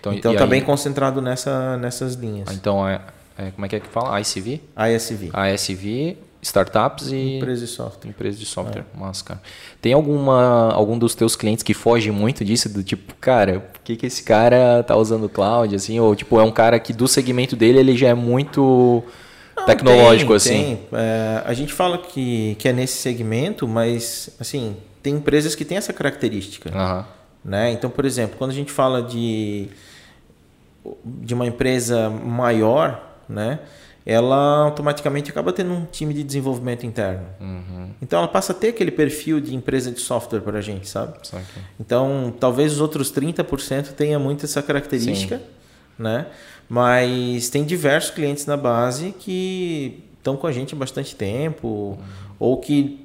Então está então, bem concentrado nessa, nessas linhas. Então é, é, como é que é que fala? ICV? ISV. ISV startups e empresas de software. Empresas de software, é. cara. Tem alguma algum dos teus clientes que foge muito disso do tipo, cara, por que que esse cara tá usando cloud assim, ou tipo é um cara que do segmento dele ele já é muito Não, tecnológico tem, assim? Tem. É, a gente fala que que é nesse segmento, mas assim, tem empresas que têm essa característica. Uhum. Né? Então, por exemplo, quando a gente fala de de uma empresa maior, né? ela automaticamente acaba tendo um time de desenvolvimento interno. Uhum. Então ela passa a ter aquele perfil de empresa de software para a gente, sabe? Então talvez os outros 30% tenha muito essa característica, Sim. né? Mas tem diversos clientes na base que estão com a gente há bastante tempo, uhum. ou que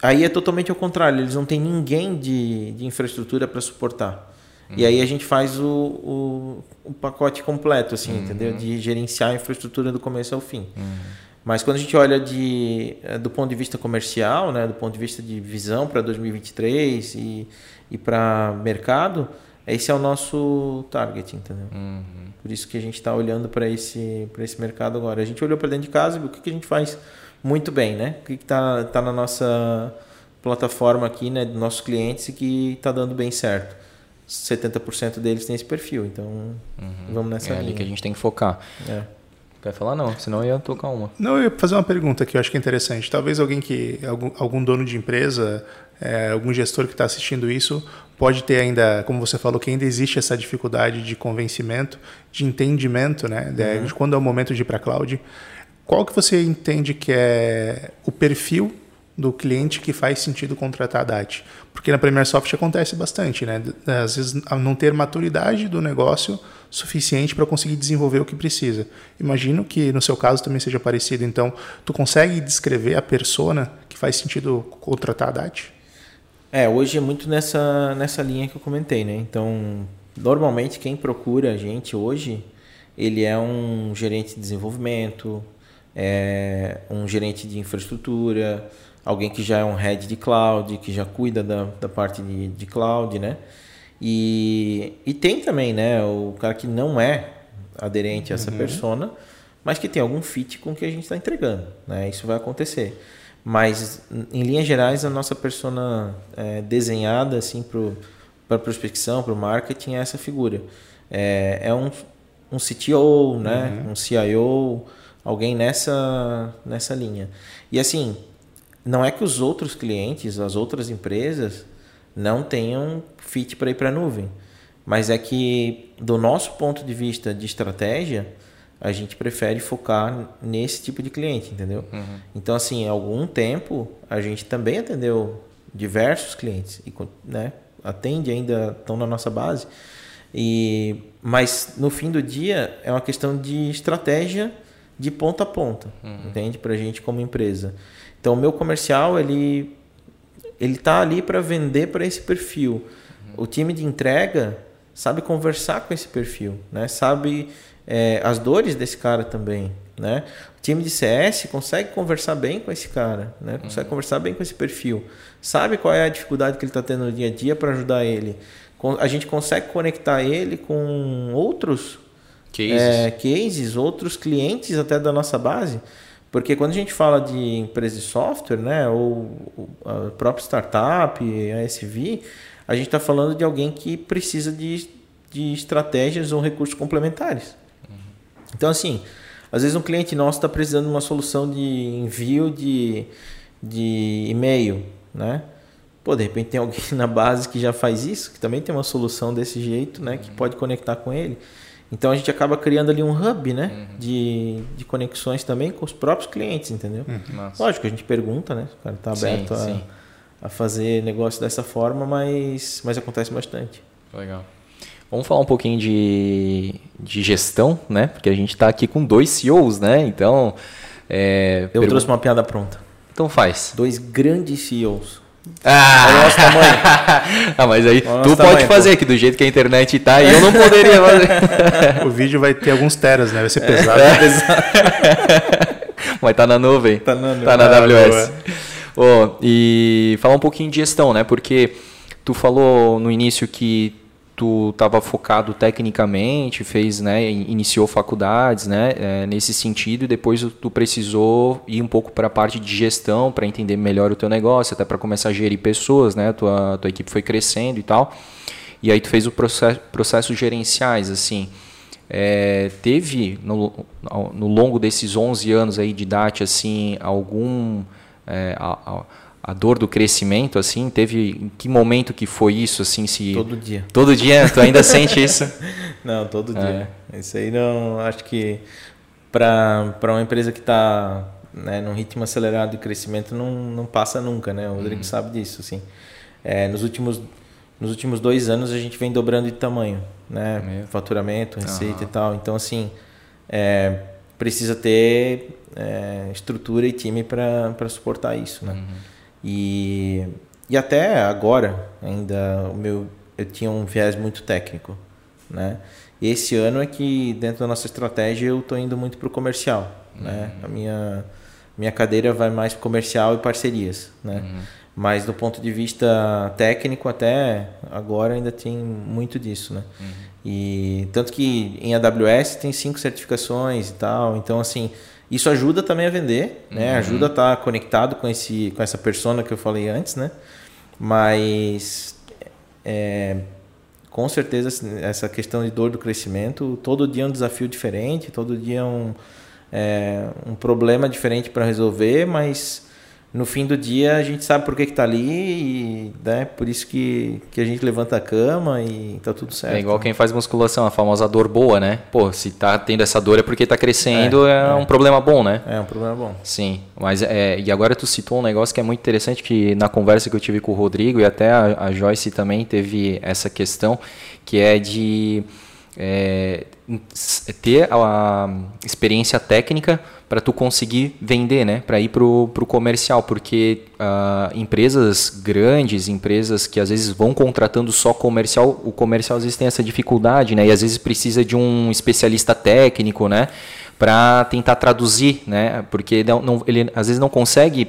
aí é totalmente ao contrário, eles não têm ninguém de, de infraestrutura para suportar. E aí a gente faz o, o, o pacote completo, assim, uhum. entendeu? De gerenciar a infraestrutura do começo ao fim. Uhum. Mas quando a gente olha de, eh, do ponto de vista comercial, né, do ponto de vista de visão para 2023 e, e para mercado, esse é o nosso target, entendeu? Uhum. Por isso que a gente está olhando para esse, esse mercado agora. A gente olhou para dentro de casa e viu o que, que a gente faz muito bem, né? O que está tá na nossa plataforma aqui, né, dos nossos clientes e que está dando bem certo. 70% deles tem esse perfil, então uhum. vamos nessa é linha. ali que a gente tem que focar. É. Quer falar não, senão eu ia tocar uma. Não, eu ia fazer uma pergunta que eu acho que é interessante. Talvez alguém que, algum, algum dono de empresa, é, algum gestor que está assistindo isso, pode ter ainda, como você falou, que ainda existe essa dificuldade de convencimento, de entendimento, né? De, uhum. de quando é o momento de ir para a cloud. Qual que você entende que é o perfil do cliente que faz sentido contratar a DAT. Porque na Premier Soft acontece bastante, né? Às vezes não ter maturidade do negócio suficiente para conseguir desenvolver o que precisa. Imagino que no seu caso também seja parecido. Então, tu consegue descrever a persona que faz sentido contratar a DAT? É, hoje é muito nessa, nessa linha que eu comentei, né? Então, normalmente quem procura a gente hoje, ele é um gerente de desenvolvimento, é um gerente de infraestrutura, alguém que já é um head de cloud, que já cuida da, da parte de, de cloud, né? E, e tem também, né, o cara que não é aderente a essa uhum. persona, mas que tem algum fit com o que a gente está entregando, né? Isso vai acontecer. Mas, em linhas gerais, a nossa persona é, desenhada assim, para prospecção, para o marketing, é essa figura. É, é um, um CTO, né? Uhum. um CIO, alguém nessa, nessa linha. E assim, não é que os outros clientes, as outras empresas, não tenham fit para ir para a nuvem. Mas é que, do nosso ponto de vista de estratégia, a gente prefere focar nesse tipo de cliente, entendeu? Uhum. Então, assim, há algum tempo, a gente também atendeu diversos clientes e né, atende ainda, estão na nossa base. E, mas no fim do dia é uma questão de estratégia de ponta a ponta, uhum. entende? Para a gente como empresa. Então o meu comercial ele ele está ali para vender para esse perfil. Uhum. O time de entrega sabe conversar com esse perfil, né? Sabe é, as dores desse cara também, né? O time de CS consegue conversar bem com esse cara, né? Consegue uhum. conversar bem com esse perfil. Sabe qual é a dificuldade que ele está tendo no dia a dia para ajudar ele. A gente consegue conectar ele com outros cases. É, cases, outros clientes até da nossa base. Porque quando a gente fala de empresa de software, né, ou a própria startup, a SV, a gente está falando de alguém que precisa de, de estratégias ou recursos complementares. Uhum. Então, assim, às vezes um cliente nosso está precisando de uma solução de envio de, de e-mail, né? Pô, de repente tem alguém na base que já faz isso, que também tem uma solução desse jeito, né? Que uhum. pode conectar com ele. Então a gente acaba criando ali um hub, né? Uhum. De, de conexões também com os próprios clientes, entendeu? Uhum. Lógico, a gente pergunta, né? O cara está aberto sim, a, sim. a fazer negócio dessa forma, mas, mas acontece bastante. Legal. Vamos falar um pouquinho de, de gestão, né? Porque a gente está aqui com dois CEOs, né? Então. É, Eu pergun... trouxe uma piada pronta. Então faz. Dois grandes CEOs. Ah, Olha o nosso tamanho. ah, mas aí tu tamanho, pode fazer, pô. que do jeito que a internet tá, eu não poderia fazer. o vídeo vai ter alguns teras, né? Vai ser pesado. É, Vai estar tá na nuvem. Tá na, tá na AWS. Oh, e falar um pouquinho de gestão, né? Porque tu falou no início que tu estava focado tecnicamente, fez, né, iniciou faculdades, né, é, nesse sentido, e depois tu precisou ir um pouco para a parte de gestão para entender melhor o teu negócio, até para começar a gerir pessoas, né, tua tua equipe foi crescendo e tal, e aí tu fez o processo processos gerenciais, assim, é, teve no, no longo desses 11 anos aí de DAT, assim, algum é, a, a, a dor do crescimento, assim? Teve em que momento que foi isso, assim? Se todo dia. Todo dia, tu ainda sente isso? Não, todo dia. É. Isso aí não, acho que para uma empresa que está né, num ritmo acelerado de crescimento não, não passa nunca, né? O Rodrigo uhum. sabe disso, assim. É, nos últimos nos últimos dois anos a gente vem dobrando de tamanho, né? Faturamento, receita uhum. e tal. Então assim, é, precisa ter é, estrutura e time para suportar isso, né? Uhum. E, e até agora, ainda o meu, eu tinha um viés muito técnico. Né? E esse ano é que, dentro da nossa estratégia, eu estou indo muito para o comercial. Né? Uhum. Né? A minha, minha cadeira vai mais para comercial e parcerias. Né? Uhum. Mas do ponto de vista técnico, até agora ainda tem muito disso. Né? Uhum. E tanto que em AWS tem cinco certificações e tal. Então, assim, isso ajuda também a vender, né? Uhum. Ajuda a estar tá conectado com, esse, com essa persona que eu falei antes, né? Mas é, com certeza assim, essa questão de dor do crescimento, todo dia é um desafio diferente, todo dia é um, é, um problema diferente para resolver, mas no fim do dia a gente sabe por que está ali e né, por isso que, que a gente levanta a cama e tá tudo certo. É igual quem faz musculação, a famosa dor boa, né? Pô, se tá tendo essa dor é porque tá crescendo, é, é, é. um problema bom, né? É um problema bom. Sim, mas é, e agora tu citou um negócio que é muito interessante que na conversa que eu tive com o Rodrigo e até a, a Joyce também teve essa questão, que é de é, ter a experiência técnica para tu conseguir vender, né? Para ir pro, pro comercial, porque uh, empresas grandes, empresas que às vezes vão contratando só comercial, o comercial às vezes tem essa dificuldade, né? E às vezes precisa de um especialista técnico, né? Para tentar traduzir, né? Porque não, não, ele às vezes não consegue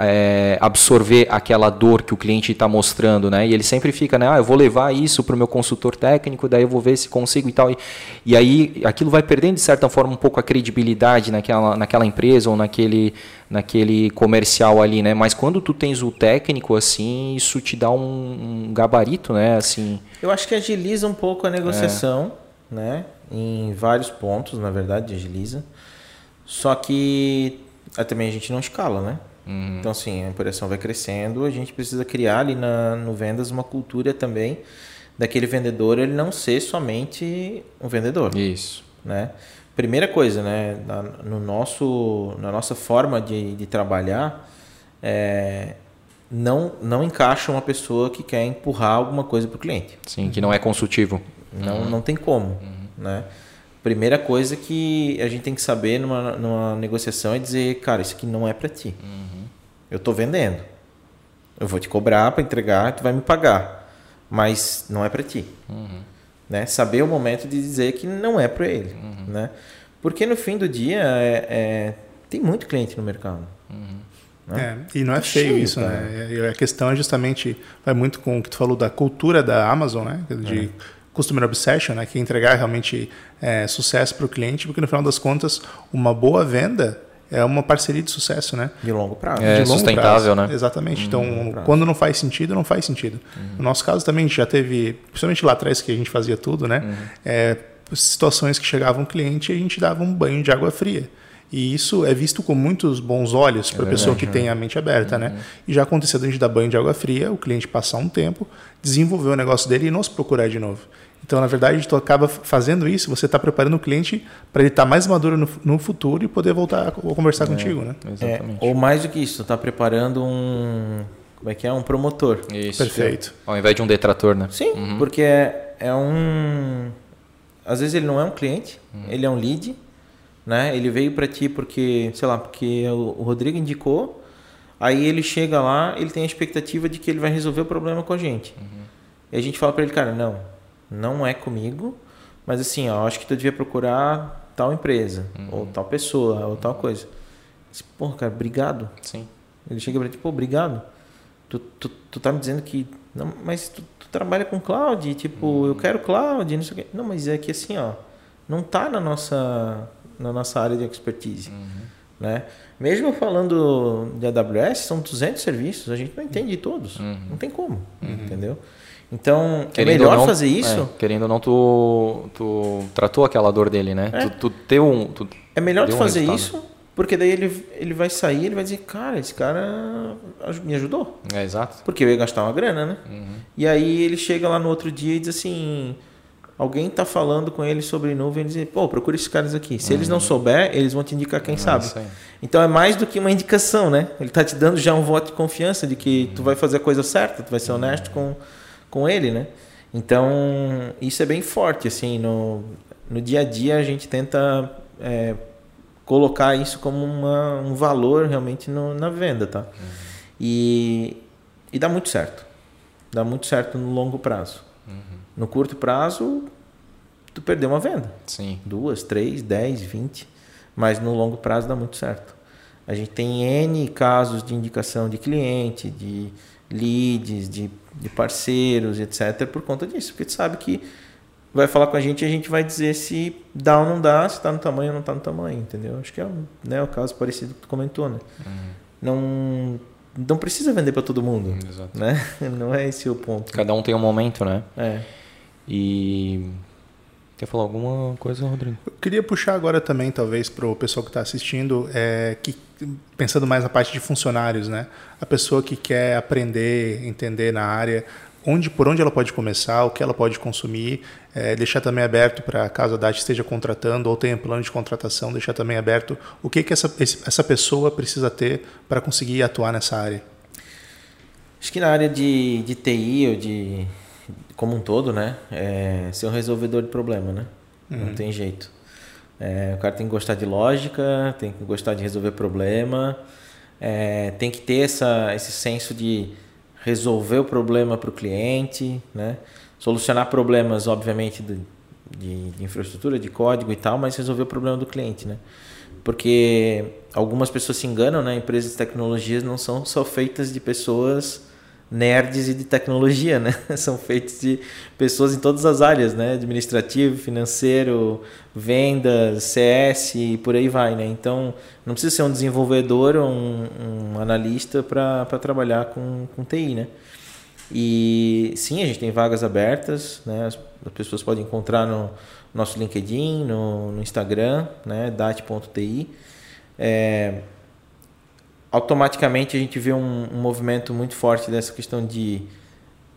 é, absorver aquela dor que o cliente está mostrando, né? E ele sempre fica, né? Ah, eu vou levar isso para o meu consultor técnico, daí eu vou ver se consigo e tal. E, e aí aquilo vai perdendo de certa forma um pouco a credibilidade naquela, naquela empresa ou naquele, naquele comercial ali, né? Mas quando tu tens o técnico assim, isso te dá um, um gabarito, né? Assim. Eu acho que agiliza um pouco a negociação, é. né? Em vários pontos, na verdade, agiliza. Só que também a gente não escala, né? Uhum. Então, assim, a operação vai crescendo, a gente precisa criar ali na, no vendas uma cultura também daquele vendedor ele não ser somente um vendedor. Isso. Né? Primeira coisa, né, na, no nosso, na nossa forma de, de trabalhar, é, não, não encaixa uma pessoa que quer empurrar alguma coisa para o cliente. Sim, que não é consultivo. Não, uhum. não tem como. Uhum. Né? Primeira coisa que a gente tem que saber numa, numa negociação é dizer, cara, isso aqui não é para ti. Uhum. Eu estou vendendo. Eu vou te cobrar para entregar, tu vai me pagar. Mas não é para ti. Uhum. Né? Saber o momento de dizer que não é para ele. Uhum. Né? Porque no fim do dia é, é, tem muito cliente no mercado. Uhum. Né? É, e não é feio Cheio, isso, né? A questão é justamente, vai muito com o que tu falou da cultura da Amazon, né? De é. Customer Obsession, né? Que é entregar realmente é, sucesso para o cliente, porque no final das contas, uma boa venda é uma parceria de sucesso, né? De longo prazo. É longo sustentável, prazo. né? Exatamente. Então, quando não faz sentido, não faz sentido. Uhum. No nosso caso também, a gente já teve, principalmente lá atrás que a gente fazia tudo, né? Uhum. É, situações que chegava um cliente e a gente dava um banho de água fria. E isso é visto com muitos bons olhos para a é pessoa que tem a mente aberta, né? uhum. né? E já aconteceu a gente dar banho de água fria, o cliente passar um tempo, desenvolver o negócio dele e nos procurar de novo. Então, na verdade, tu acaba fazendo isso, você está preparando o cliente para ele estar tá mais maduro no, no, futuro e poder voltar a conversar é, contigo, né? Exatamente. É, ou mais do que isso, tu está preparando um como é que é um promotor. Isso. Perfeito. Ao invés de um detrator, né? Sim, uhum. porque é, é um às vezes ele não é um cliente, uhum. ele é um lead, né? Ele veio para ti porque, sei lá, porque o Rodrigo indicou, aí ele chega lá, ele tem a expectativa de que ele vai resolver o problema com a gente. Uhum. E a gente fala para ele, cara, não, não é comigo, mas assim, ó, acho que tu devia procurar tal empresa, uhum. ou tal pessoa, ou tal coisa. Pô, cara, obrigado. Sim. Ele chega para ti, pô, obrigado. Tu, tu, tu tá me dizendo que. Não, mas tu, trabalha com cloud, tipo, uhum. eu quero cloud, não sei o quê. Não, mas é que assim, ó, não tá na nossa, na nossa área de expertise, uhum. né? Mesmo falando de AWS, são 200 serviços, a gente não entende todos, uhum. não tem como, uhum. entendeu? Então, é querendo é melhor não, fazer isso. É, querendo ou não, tu, tu tratou aquela dor dele, né? É. Tu, tu um. Tu é melhor tu um fazer resultado. isso porque daí ele, ele vai sair ele vai dizer, cara, esse cara me ajudou. É, exato. Porque eu ia gastar uma grana, né? Uhum. E aí ele chega lá no outro dia e diz assim, alguém tá falando com ele sobre nuvem e diz, pô, procura esses caras aqui. Se uhum. eles não uhum. souber, eles vão te indicar quem é sabe. Então é mais do que uma indicação, né? Ele tá te dando já um voto de confiança de que uhum. tu vai fazer a coisa certa, tu vai ser honesto com, com ele, né? Então, isso é bem forte, assim, no, no dia a dia a gente tenta é, colocar isso como uma, um valor realmente no, na venda, tá? Uhum. E, e dá muito certo. Dá muito certo no longo prazo. Uhum. No curto prazo, tu perdeu uma venda. Sim. Duas, três, dez, vinte. Mas no longo prazo dá muito certo. A gente tem N casos de indicação de cliente, de leads, de, de parceiros, etc. por conta disso. Porque tu sabe que vai falar com a gente e a gente vai dizer se dá ou não dá, se está no tamanho ou não está no tamanho, entendeu? Acho que é né, o caso parecido que tu comentou, né? Uhum. Não, não precisa vender para todo mundo, Exato. né? Não é esse o ponto. Cada um tem um momento, né? É. E Quer falar alguma coisa, Rodrigo? Eu queria puxar agora também, talvez, para o pessoal que está assistindo, é, que, pensando mais na parte de funcionários, né? A pessoa que quer aprender, entender na área, onde, por onde ela pode começar, o que ela pode consumir, é, deixar também aberto para caso a DAT esteja contratando ou tenha plano de contratação, deixar também aberto o que, que essa, essa pessoa precisa ter para conseguir atuar nessa área. Acho que na área de, de TI ou de como um todo, né, é ser um resolvedor de problema, né? Uhum. Não tem jeito. É, o cara tem que gostar de lógica, tem que gostar de resolver problema, é, tem que ter essa, esse senso de resolver o problema para o cliente, né? solucionar problemas, obviamente, de, de, de, infraestrutura, de código e tal, mas resolver o problema do cliente. Né? Porque algumas pessoas se enganam, né? empresas de tecnologias não são só feitas de pessoas nerds e de tecnologia, né? São feitos de pessoas em todas as áreas, né? Administrativo, financeiro, vendas, CS e por aí vai, né? Então, não precisa ser um desenvolvedor ou um, um analista para trabalhar com, com TI, né? E sim, a gente tem vagas abertas, né? As, as pessoas podem encontrar no nosso LinkedIn, no, no Instagram, né? dat.ti. É, automaticamente a gente vê um, um, movimento muito forte dessa questão de,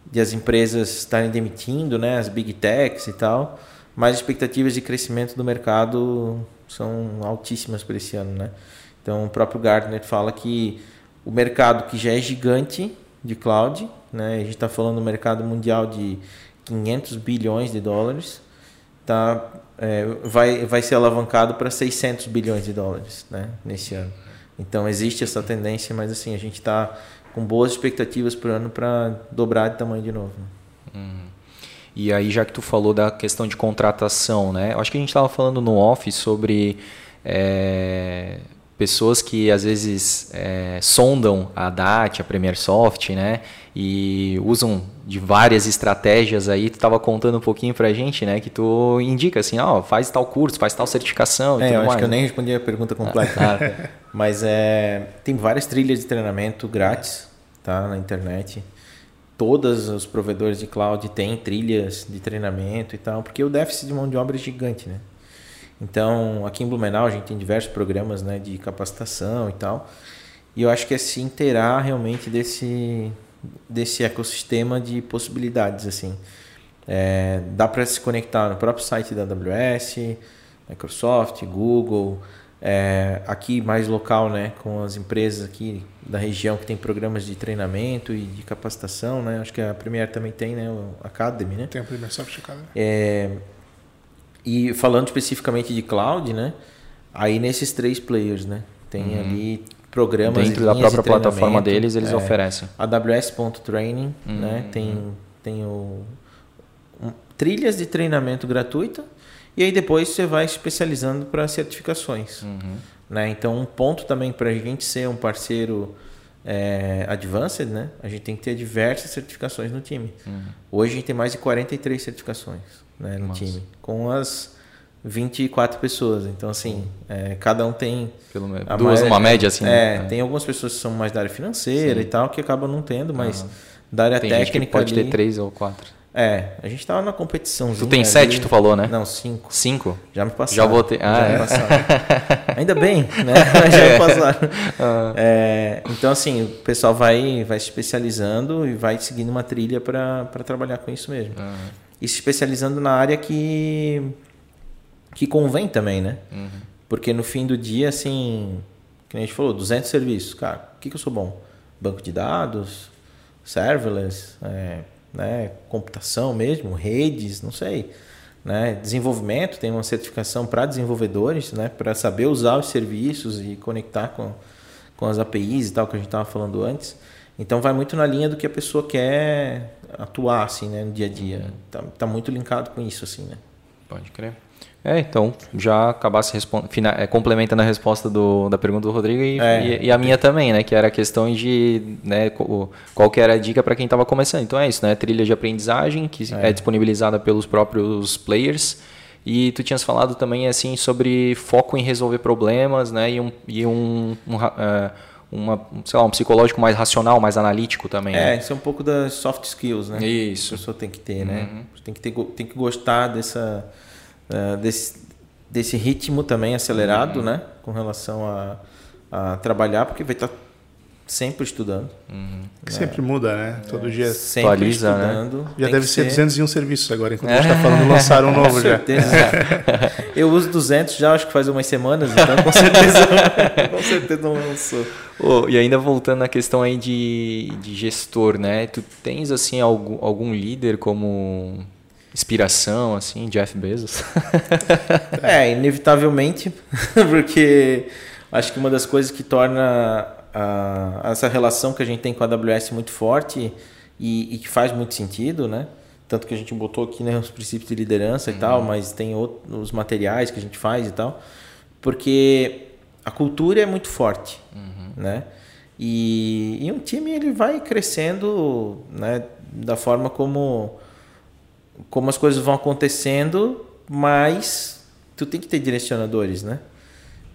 de as empresas estarem demitindo, né, as big techs e tal, mas as expectativas de crescimento do mercado são altíssimas para esse ano, né? Então o próprio Gartner fala que o mercado que já é gigante de cloud, né? A gente está falando do mercado mundial de 500 bilhões de dólares, tá? É, vai, vai ser alavancado para 600 bilhões de dólares, né? Nesse ano. Então existe essa tendência, mas assim a gente está com boas expectativas por ano para dobrar de tamanho de novo. Né? Hum. E aí já que tu falou da questão de contratação, né? Eu acho que a gente estava falando no off sobre é, pessoas que às vezes é, sondam a DAT, a Premier Soft, né? E usam de várias estratégias aí. Tu estava contando um pouquinho para a gente, né? Que tu indica assim, ó, oh, faz tal curso, faz tal certificação. É, eu acho mais. que eu nem respondi a pergunta completa. Ah, Mas é, tem várias trilhas de treinamento grátis, tá? Na internet. Todos os provedores de cloud têm trilhas de treinamento e tal, porque o déficit de mão de obra é gigante, né? Então, aqui em Blumenau a gente tem diversos programas né, de capacitação e tal. E eu acho que é se inteirar realmente desse, desse ecossistema de possibilidades. assim é, Dá para se conectar no próprio site da AWS, Microsoft, Google, é, aqui mais local, né, com as empresas aqui da região que tem programas de treinamento e de capacitação, né? Acho que a Premier também tem, né, o Academy, né? Tem a Premier Soft Academy. É, e falando especificamente de cloud, né? Aí nesses três players, né? Tem uhum. ali programas dentro da própria plataforma deles, eles é, oferecem. AWS.training, uhum. né? Tem tem o um, trilhas de treinamento gratuita e aí depois você vai especializando para certificações, uhum. né? Então um ponto também para a gente ser um parceiro é, advanced, né? A gente tem que ter diversas certificações no time. Uhum. Hoje a gente tem mais de 43 certificações né, no Nossa. time, com as 24 pessoas. Então, assim, é, cada um tem. Pelo menos. Duas, uma média, assim. É, né? tem algumas pessoas que são mais da área financeira Sim. e tal, que acabam não tendo, mas da área tem técnica. Gente que pode ali, ter três ou quatro. É, a gente tava na competição. Tu tem sete, tu falou, né? Não, cinco. Cinco? Já me passaram. Já botei. Ah, já é. me passaram. Ainda bem, né? já me passaram. Ah. É, então, assim, o pessoal vai, vai se especializando e vai seguindo uma trilha para trabalhar com isso mesmo. Ah e se especializando na área que que convém também, né? Uhum. Porque no fim do dia, assim, que a gente falou, 200 serviços, cara, o que, que eu sou bom? Banco de dados, serverless, é, né, computação mesmo, redes, não sei. Né? Desenvolvimento, tem uma certificação para desenvolvedores, né? para saber usar os serviços e conectar com, com as APIs e tal que a gente estava falando antes. Então vai muito na linha do que a pessoa quer atuar assim, né, no dia a dia. Tá, tá muito linkado com isso assim, né? Pode crer. É, então já acabasse é, complementando a resposta do, da pergunta do Rodrigo e, é. e, e, a minha também, né? Que era a questão de né, qual que era a dica para quem estava começando. Então é isso, né? Trilha de aprendizagem que é. é disponibilizada pelos próprios players. E tu tinhas falado também assim sobre foco em resolver problemas, né? E um, e um, um uh, uma, sei lá, um psicológico mais racional, mais analítico também. É, né? isso é um pouco das soft skills, né? Isso. A pessoa tem que ter, né? uhum. Tem que, ter, tem que gostar dessa, uh, desse, desse ritmo também acelerado, uhum. né? Com relação a, a trabalhar, porque vai estar sempre estudando. Uhum. Né? Sempre muda, né? Todo é, dia sempre atualiza, né? estudando. Né? Já deve ser 201 serviços agora, enquanto é. a gente está falando lançar um novo já. Eu uso 200 já, acho que faz umas semanas, então com certeza, com certeza não lançou. Oh, e ainda voltando na questão aí de, de gestor, né? Tu tens assim algum, algum líder como inspiração, assim, Jeff Bezos? é, inevitavelmente, porque acho que uma das coisas que torna a, essa relação que a gente tem com a AWS muito forte e, e, que faz muito sentido, né? Tanto que a gente botou aqui né, os princípios de liderança uhum. e tal, mas tem outros materiais que a gente faz e tal, porque a cultura é muito forte, uhum. né? E, e um time ele vai crescendo, né? Da forma como como as coisas vão acontecendo, mas tu tem que ter direcionadores, né?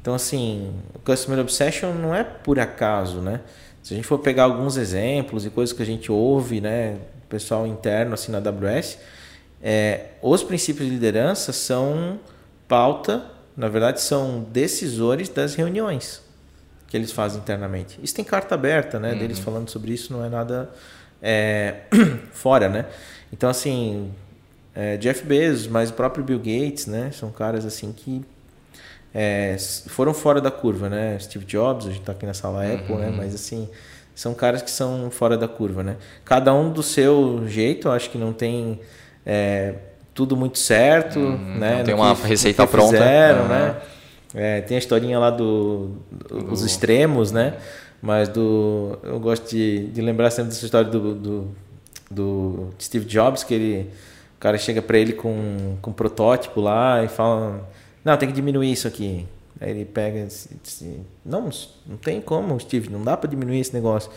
Então, assim, o Customer Obsession não é por acaso, né? Se a gente for pegar alguns exemplos e coisas que a gente ouve, né, pessoal interno assim na AWS, é, os princípios de liderança são pauta, na verdade, são decisores das reuniões que eles fazem internamente. Isso tem carta aberta, né, uhum. deles falando sobre isso, não é nada é, fora, né? Então, assim, é, Jeff Bezos, mas o próprio Bill Gates, né, são caras assim que é, foram fora da curva, né? Steve Jobs, a gente está aqui na sala uhum. Apple, né? Mas assim, são caras que são fora da curva, né? Cada um do seu jeito, acho que não tem é, tudo muito certo, uhum, né? Não tem uma que, receita pronta. Fizeram, uhum. né? É, tem a historinha lá do, dos uhum. extremos, né? Mas do, eu gosto de, de lembrar sempre dessa história do, do, do Steve Jobs, que ele, o cara chega para ele com, com um protótipo lá e fala, não, tem que diminuir isso aqui. Aí ele pega e diz, não, não tem como, Steve, não dá para diminuir esse negócio.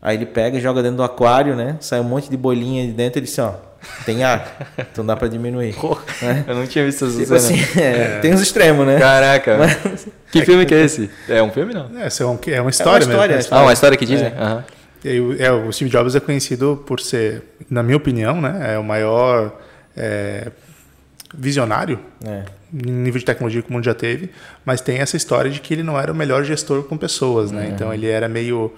Aí ele pega e joga dentro do aquário, né? Sai um monte de bolinha de dentro e ele diz, ó, tem ar, então dá para diminuir. Porra, né? Eu não tinha visto essas tipo assim, é, é. Tem os extremos, né? Caraca. Mas... Que filme que é esse? É um filme, não? É, é, um, é uma história, é uma história mesmo. Ah, uma história que dizem? É. Uhum. É, o Steve Jobs é conhecido por ser, na minha opinião, né, é o maior é, visionário é. em nível de tecnologia que o mundo já teve, mas tem essa história de que ele não era o melhor gestor com pessoas, né? É. Então ele era meio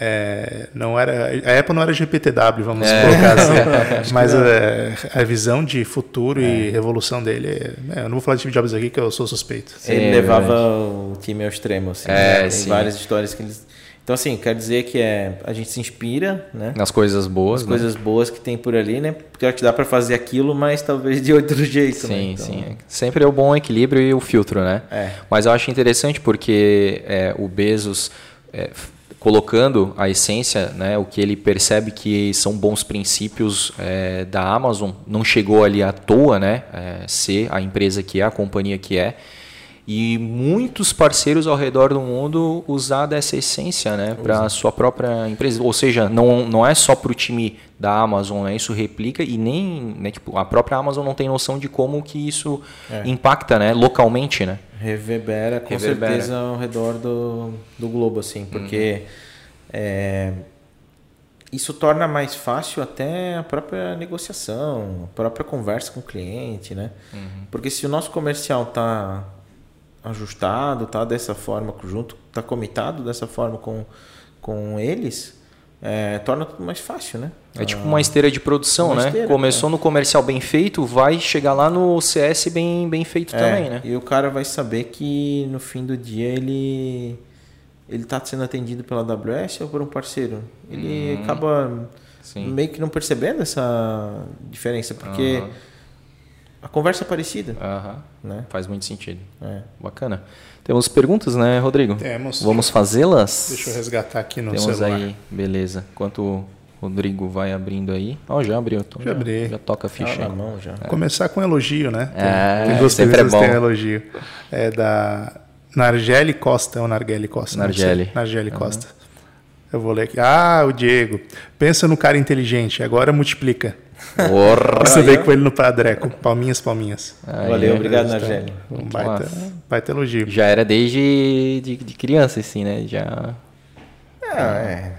é, não era a Apple não era GPTW vamos é. colocar assim mas a, a, visão de futuro é. e revolução dele é, eu não vou falar de Steve Jobs aqui que eu sou suspeito ele levava o time ao extremo assim, né? tem sim. várias histórias que eles então, assim, quer dizer que é, a gente se inspira, né? Nas coisas boas. Nas né? coisas boas que tem por ali, né? Porque que dá para fazer aquilo, mas talvez de outro jeito, sim, né? Então... Sim, Sempre é o bom equilíbrio e o filtro, né? É. Mas eu acho interessante porque é, o Bezos... É, colocando a essência, né, o que ele percebe que são bons princípios é, da Amazon, não chegou ali à toa, né, é, ser a empresa que é, a companhia que é, e muitos parceiros ao redor do mundo usar dessa essência né, para a sua própria empresa. Ou seja, não, não é só para o time da Amazon, né, isso replica e nem né, tipo, a própria Amazon não tem noção de como que isso é. impacta né, localmente. Né? Reverbera com Reverbera. certeza ao redor do, do globo, assim, porque uhum. é, isso torna mais fácil até a própria negociação, a própria conversa com o cliente, né? Uhum. Porque se o nosso comercial está ajustado, tá dessa forma junto, tá comitado dessa forma com, com eles, é, torna tudo mais fácil, né? É tipo uma esteira de produção, uma né? Esteira, Começou é. no comercial bem feito, vai chegar lá no CS bem, bem feito é, também, né? E o cara vai saber que no fim do dia ele ele está sendo atendido pela AWS ou por um parceiro. Ele hum, acaba sim. meio que não percebendo essa diferença, porque uhum a conversa é parecida. Né? Faz muito sentido. É. Bacana. Temos perguntas, né, Rodrigo? Temos. Vamos fazê-las? Deixa eu resgatar aqui no Temos celular. aí, beleza. Enquanto o Rodrigo vai abrindo aí. Ó, oh, já abriu. Então já, já abri. Já toca a ficha. na mão já. É. Começar com elogio, né? É, tem duas sempre é bom. tem elogio. É da Nargele Costa ou Nargele Costa? Nargele. Nargele uhum. Costa. Eu vou ler aqui. Ah, o Diego. Pensa no cara inteligente, agora multiplica. Porra, Você veio com ele no Padreco. Palminhas, palminhas. Aí, Valeu, obrigado, Nargeli. Um baita, baita elogio. Já era desde de, de criança, assim, né? Já. É, é.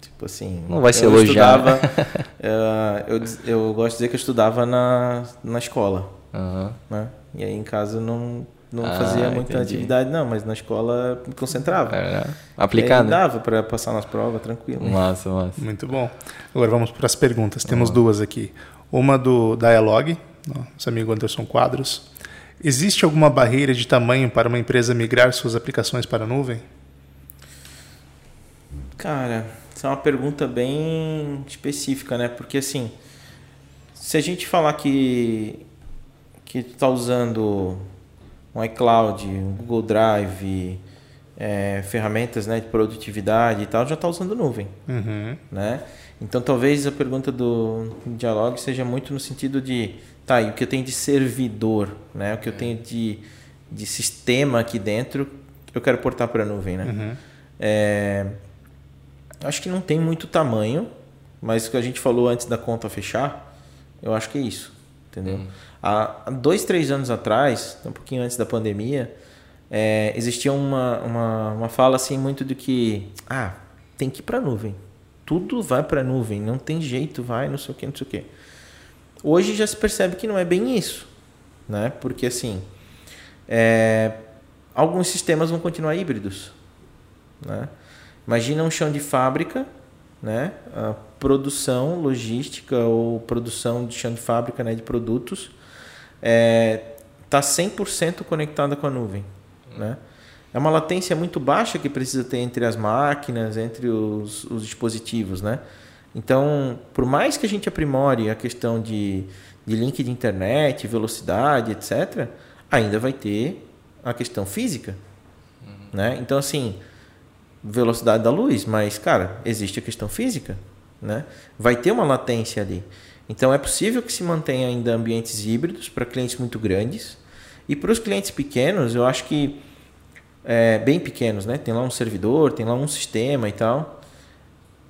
Tipo assim. Não vai ser elogiado. Estudava, eu, eu, eu, gosto de dizer que eu estudava na, na escola. Uhum. Né? E aí em casa não não ah, fazia muita entendi. atividade, não, mas na escola me concentrava. Era aplicado. E dava para passar nas provas tranquilo. Massa, massa. Muito bom. Agora vamos para as perguntas. Temos duas aqui. Uma do Dialog, nosso amigo Anderson Quadros. Existe alguma barreira de tamanho para uma empresa migrar suas aplicações para a nuvem? Cara, essa é uma pergunta bem específica, né? Porque assim, se a gente falar que que está usando um iCloud, um Google Drive, é, ferramentas né, de produtividade e tal, já está usando nuvem. Uhum. Né? Então talvez a pergunta do Dialog seja muito no sentido de, tá, e o que eu tenho de servidor, né? o que eu tenho de, de sistema aqui dentro, eu quero portar para a nuvem. Né? Uhum. É, acho que não tem muito tamanho, mas o que a gente falou antes da conta fechar, eu acho que é isso. Entendeu? Uhum. Há dois, três anos atrás, um pouquinho antes da pandemia, é, existia uma, uma, uma fala assim muito do que ah, tem que ir para a nuvem. Tudo vai para a nuvem, não tem jeito, vai, não sei o que, não sei o que. Hoje já se percebe que não é bem isso, né? Porque assim, é, alguns sistemas vão continuar híbridos, né? Imagina um chão de fábrica, né? A produção logística ou produção de chão de fábrica, né? De produtos está é, 100% conectada com a nuvem. Né? é uma latência muito baixa que precisa ter entre as máquinas, entre os, os dispositivos, né? Então, por mais que a gente aprimore a questão de, de link de internet, velocidade, etc., ainda vai ter a questão física, uhum. né? Então, assim, velocidade da luz, mas, cara, existe a questão física, né? Vai ter uma latência ali. Então, é possível que se mantenha ainda ambientes híbridos para clientes muito grandes. E para os clientes pequenos, eu acho que é, bem pequenos, né? Tem lá um servidor, tem lá um sistema e tal.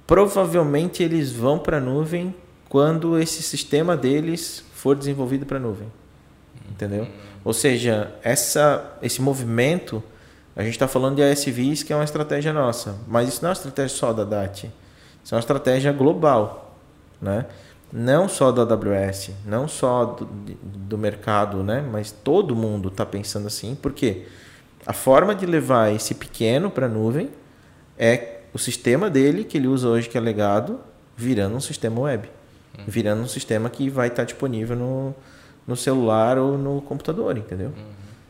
Provavelmente eles vão para a nuvem quando esse sistema deles for desenvolvido para a nuvem. Entendeu? Ou seja, essa, esse movimento, a gente está falando de ASVs, que é uma estratégia nossa, mas isso não é uma estratégia só da DAT. Isso é uma estratégia global. Né? Não só da AWS, não só do, do mercado, né? mas todo mundo está pensando assim. Porque a forma de levar esse pequeno para a nuvem é o sistema dele, que ele usa hoje, que é legado, virando um sistema web. Uhum. Virando um sistema que vai estar disponível no, no celular ou no computador, entendeu? Uhum.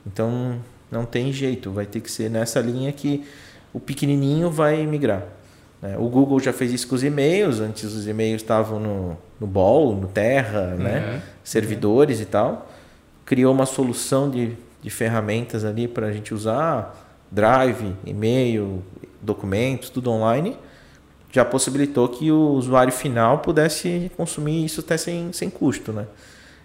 Então, não tem jeito. Vai ter que ser nessa linha que o pequenininho vai migrar. Né? O Google já fez isso com os e-mails. Antes os e-mails estavam no, no Ball, no Terra, né? uhum. né? servidores e tal. Criou uma solução de de ferramentas ali para a gente usar, Drive, e-mail, documentos, tudo online, já possibilitou que o usuário final pudesse consumir isso até sem, sem custo, né?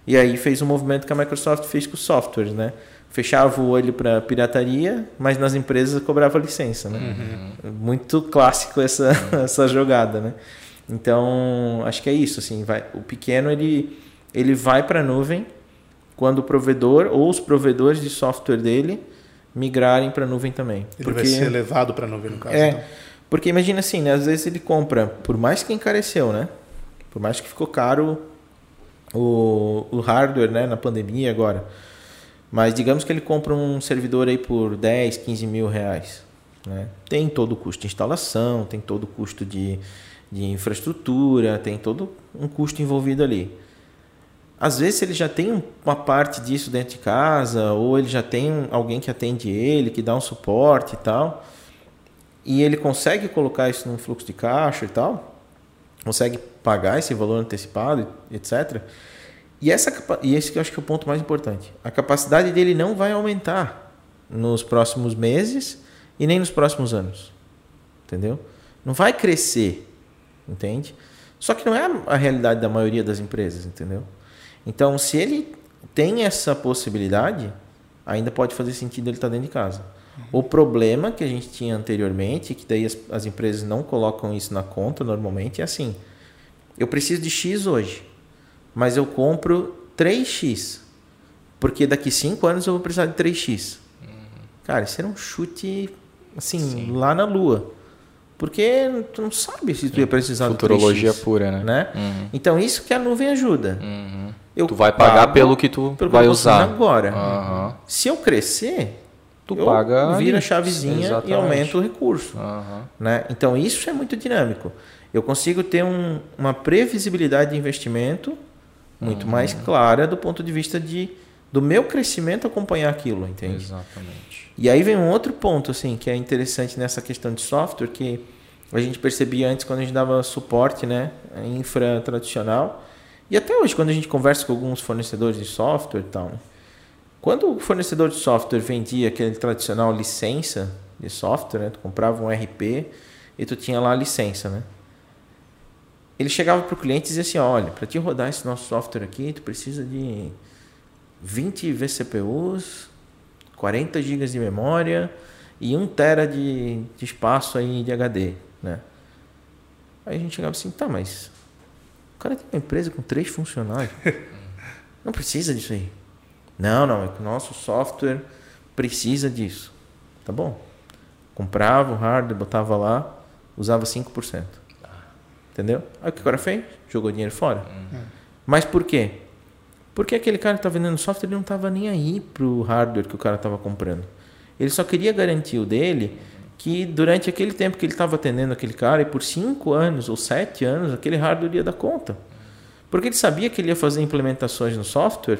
E aí fez um movimento que a Microsoft fez com os softwares, né? Fechava o olho para pirataria, mas nas empresas cobrava licença, né? Uhum. Muito clássico essa, uhum. essa jogada, né? Então, acho que é isso, assim, vai, o pequeno ele, ele vai para a nuvem quando o provedor ou os provedores de software dele migrarem para a nuvem também. Ele porque, vai ser levado para a nuvem no caso. É, então. porque imagina assim, né? às vezes ele compra, por mais que encareceu, né? Por mais que ficou caro o, o hardware, né? Na pandemia agora. Mas digamos que ele compra um servidor aí por 10, 15 mil reais. Né? Tem todo o custo de instalação, tem todo o custo de, de infraestrutura, tem todo um custo envolvido ali. Às vezes ele já tem uma parte disso dentro de casa, ou ele já tem alguém que atende ele, que dá um suporte e tal, e ele consegue colocar isso num fluxo de caixa e tal, consegue pagar esse valor antecipado, etc. E, essa, e esse que eu acho que é o ponto mais importante. A capacidade dele não vai aumentar nos próximos meses e nem nos próximos anos. Entendeu? Não vai crescer, entende? Só que não é a realidade da maioria das empresas, entendeu? Então, se ele tem essa possibilidade, ainda pode fazer sentido ele estar dentro de casa. O problema que a gente tinha anteriormente, que daí as, as, empresas não colocam isso na conta normalmente, é assim: eu preciso de X hoje, mas eu compro 3X, porque daqui 5 anos eu vou precisar de 3X. Uhum. Cara, isso era um chute assim, Sim. lá na lua. Porque tu não sabe se tu ia precisar Futurologia de 3X, pura, né? né? Uhum. Então, isso que a nuvem ajuda. Uhum. Eu tu vai pagar pelo que tu pelo vai que usar agora. Se eu crescer, tu eu paga vira a chavezinha Exatamente. e aumenta o recurso. Né? Então isso é muito dinâmico. Eu consigo ter um, uma previsibilidade de investimento muito uhum. mais clara do ponto de vista de do meu crescimento acompanhar aquilo, entende? Exatamente. E aí vem um outro ponto assim que é interessante nessa questão de software que a gente percebia antes quando a gente dava suporte, né, infra tradicional e até hoje, quando a gente conversa com alguns fornecedores de software e tal, né? quando o fornecedor de software vendia aquele tradicional licença de software, né? tu comprava um RP e tu tinha lá a licença, né? Ele chegava para o cliente e dizia assim, olha, para te rodar esse nosso software aqui, tu precisa de 20 vCPUs, 40 GB de memória e 1 tera de, de espaço aí de HD, né? Aí a gente chegava assim, tá, mas cara tem uma empresa com três funcionários. Não precisa disso aí. Não, não, é que o nosso software precisa disso. Tá bom. Comprava o hardware, botava lá, usava 5%. Entendeu? Aí o que o cara fez? Jogou dinheiro fora. Uhum. Mas por quê? Porque aquele cara que está vendendo software ele não estava nem aí para o hardware que o cara estava comprando. Ele só queria garantir o dele que durante aquele tempo que ele estava atendendo aquele cara, e por cinco anos ou sete anos, aquele hardware ia dar conta. Porque ele sabia que ele ia fazer implementações no software,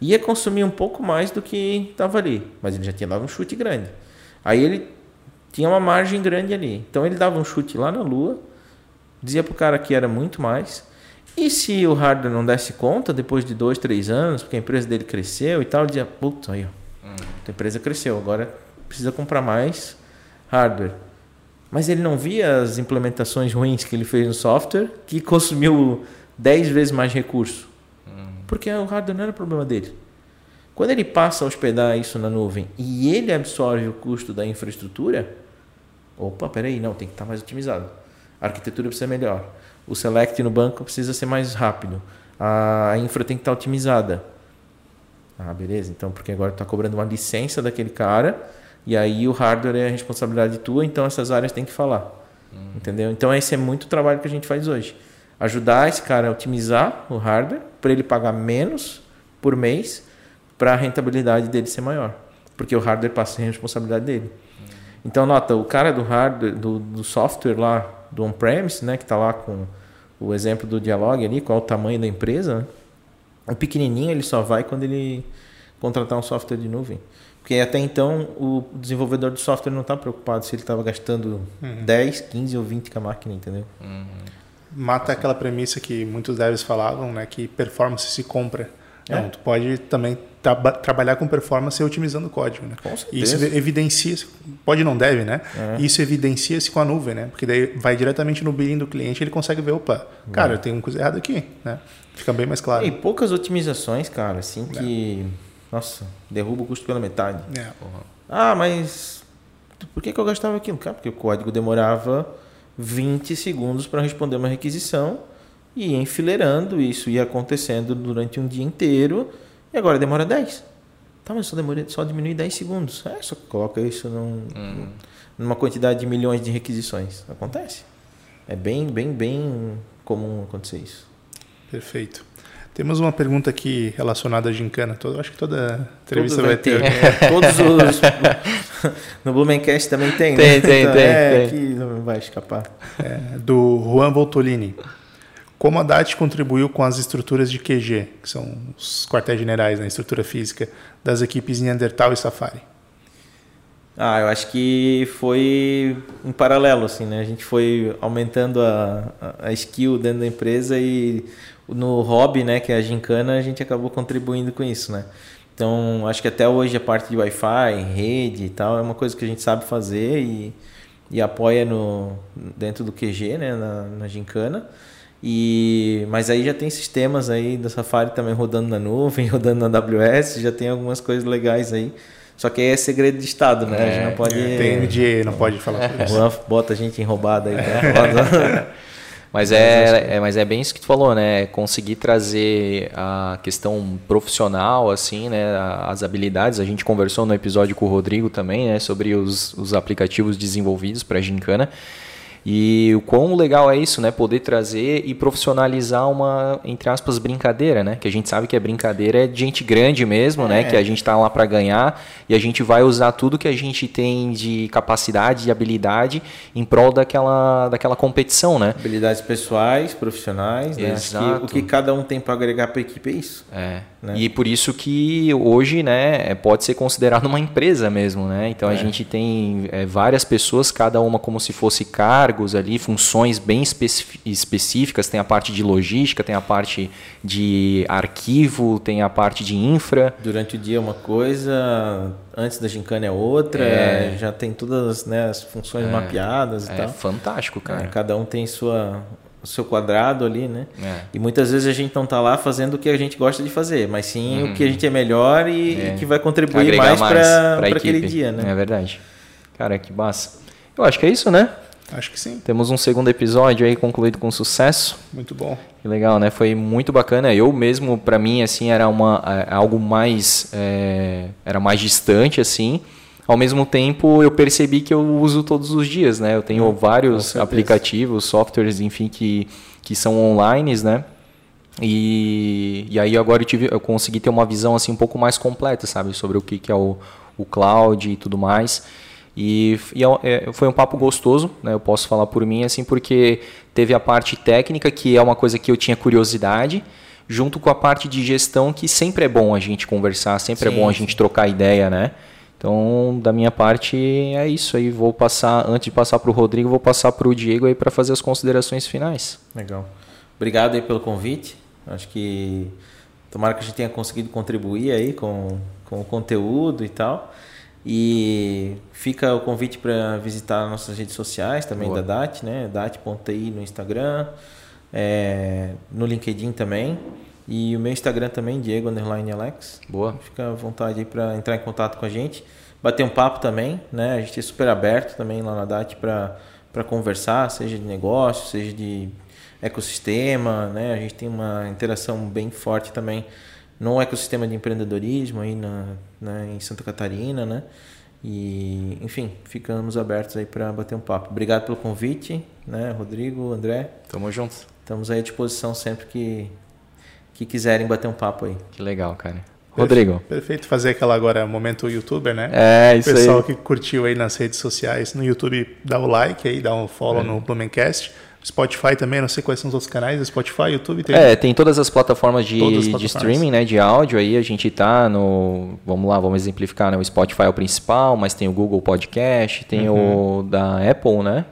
ia consumir um pouco mais do que estava ali, mas ele já tinha dado um chute grande. Aí ele tinha uma margem grande ali. Então ele dava um chute lá na lua, dizia pro cara que era muito mais. E se o hardware não desse conta depois de dois, três anos, porque a empresa dele cresceu e tal, dizia, putz, aí, ó, hum. a empresa cresceu, agora precisa comprar mais hardware. Mas ele não via as implementações ruins que ele fez no software, que consumiu 10 vezes mais recurso. Hum. Porque o hardware não era problema dele. Quando ele passa a hospedar isso na nuvem e ele absorve o custo da infraestrutura, opa, peraí, não, tem que estar mais otimizado. A arquitetura precisa ser melhor. O select no banco precisa ser mais rápido. A infra tem que estar otimizada. Ah, beleza. Então, porque agora está cobrando uma licença daquele cara e aí o hardware é a responsabilidade tua, então essas áreas têm que falar. Hum. Entendeu? Então esse é muito trabalho que a gente faz hoje. Ajudar esse cara a otimizar o hardware para ele pagar menos por mês para a rentabilidade dele ser maior. Porque o hardware passa a responsabilidade dele. Hum. Então nota, o cara do hardware, do, do software lá, do on-premise, né, que está lá com o exemplo do dialog ali, qual é o tamanho da empresa, né? o pequenininho ele só vai quando ele contratar um software de nuvem. Porque até então o desenvolvedor do software não está preocupado se ele estava gastando uhum. 10, 15 ou 20 com a máquina, entendeu? Uhum. Mata aquela premissa que muitos devs falavam, né, que performance se compra. É. Não, tu pode também tra trabalhar com performance otimizando o código, né? Com Isso evidencia, pode não deve, né? É. Isso evidencia-se com a nuvem, né? Porque daí vai diretamente no billing do cliente, ele consegue ver, opa, cara, é. tem uma coisa errada aqui, né? Fica bem mais claro. E poucas otimizações, cara, assim que é. Nossa, derruba o custo pela metade. É. Ah, mas por que, que eu gastava aquilo? Cara, porque o código demorava 20 segundos para responder uma requisição e ia enfileirando, isso ia acontecendo durante um dia inteiro e agora demora 10. Tá, mas só, demora, só diminui 10 segundos. É, só coloca isso num, hum. numa quantidade de milhões de requisições. Acontece. É bem, bem, bem comum acontecer isso. Perfeito. Temos uma pergunta aqui relacionada à gincana. Todo, acho que toda entrevista vai, vai, ter. ter. É, todos os. no Blumencast também tem, tem, né? Tem, então, tem, é, tem. que não vai escapar. É, do Juan Voltolini. Como a DAT contribuiu com as estruturas de QG, que são os quartéis generais na né, estrutura física, das equipes Neandertal e Safari? Ah, eu acho que foi em paralelo, assim, né? A gente foi aumentando a, a skill dentro da empresa e no hobby, né, que é a gincana, a gente acabou contribuindo com isso, né? Então, acho que até hoje a parte de Wi-Fi, rede e tal, é uma coisa que a gente sabe fazer e, e apoia no, dentro do QG, né, na, na gincana. E, mas aí já tem sistemas aí da Safari também rodando na nuvem, rodando na AWS, já tem algumas coisas legais aí. Só que é segredo de Estado, né? É, a gente não é, pode. É, tem NDA, não pode falar por isso. Bota a gente enrobada aí, né? Mas é, é, mas é bem isso que tu falou, né? Conseguir trazer a questão profissional, assim, né? As habilidades. A gente conversou no episódio com o Rodrigo também, né? Sobre os, os aplicativos desenvolvidos para a Gincana. E o quão legal é isso, né? Poder trazer e profissionalizar uma, entre aspas, brincadeira, né? Que a gente sabe que a brincadeira é de gente grande mesmo, né? é. né? Que a gente está lá para ganhar e a gente vai usar tudo que a gente tem de capacidade e habilidade em prol daquela, daquela competição, né? Habilidades pessoais, profissionais, né? Exato. Que o que cada um tem para agregar para a equipe é isso. É. Né? E por isso que hoje, né, pode ser considerado uma empresa mesmo, né? Então é. a gente tem é, várias pessoas, cada uma como se fosse cargos ali, funções bem específicas. Tem a parte de logística, tem a parte de arquivo, tem a parte de infra. Durante o dia é uma coisa, antes da gincana é outra, é. já tem todas né, as funções é. mapeadas e é tal. É fantástico, cara. cada um tem sua o seu quadrado ali, né? É. E muitas vezes a gente não tá lá fazendo o que a gente gosta de fazer, mas sim uhum. o que a gente é melhor e, é. e que vai contribuir Agregar mais para aquele dia, né? É verdade. Cara, que massa. Eu acho que é isso, né? Acho que sim. Temos um segundo episódio aí concluído com sucesso. Muito bom. Que legal, né? Foi muito bacana. Eu mesmo, para mim, assim, era uma, é, algo mais... É, era mais distante, assim ao mesmo tempo eu percebi que eu uso todos os dias, né? Eu tenho hum, vários aplicativos, softwares, enfim, que, que são online, né? E, e aí agora eu, tive, eu consegui ter uma visão assim um pouco mais completa, sabe? Sobre o que, que é o, o cloud e tudo mais. E, e é, é, foi um papo gostoso, né? Eu posso falar por mim, assim, porque teve a parte técnica, que é uma coisa que eu tinha curiosidade, junto com a parte de gestão, que sempre é bom a gente conversar, sempre sim, é bom a gente trocar ideia, né? Então, da minha parte, é isso aí. Vou passar, antes de passar para o Rodrigo, vou passar para o Diego aí para fazer as considerações finais. Legal. Obrigado aí pelo convite. Acho que tomara que a gente tenha conseguido contribuir aí com, com o conteúdo e tal. E fica o convite para visitar nossas redes sociais também Boa. da DAT, né? DAT.ti no Instagram, é, no LinkedIn também. E o meu Instagram também, Diego Underline Alex. Boa. Fica à vontade aí para entrar em contato com a gente. Bater um papo também, né? A gente é super aberto também lá na DAT para conversar, seja de negócio, seja de ecossistema, né? A gente tem uma interação bem forte também no ecossistema de empreendedorismo aí na, né, em Santa Catarina, né? E, enfim, ficamos abertos aí para bater um papo. Obrigado pelo convite, né, Rodrigo, André. Tamo junto. Estamos aí à disposição sempre que, que quiserem bater um papo aí. Que legal, cara. Rodrigo. Perfeito fazer aquela agora momento youtuber, né? É, isso aí. O pessoal aí. que curtiu aí nas redes sociais, no YouTube, dá o like aí, dá um follow é. no Blumencast. Spotify também, não sei quais são os outros canais, Spotify, YouTube tem. É, tem todas as plataformas de, as plataformas. de streaming, né, de áudio aí, a gente tá no, vamos lá, vamos exemplificar, né, o Spotify é o principal, mas tem o Google Podcast, tem uhum. o da Apple, né?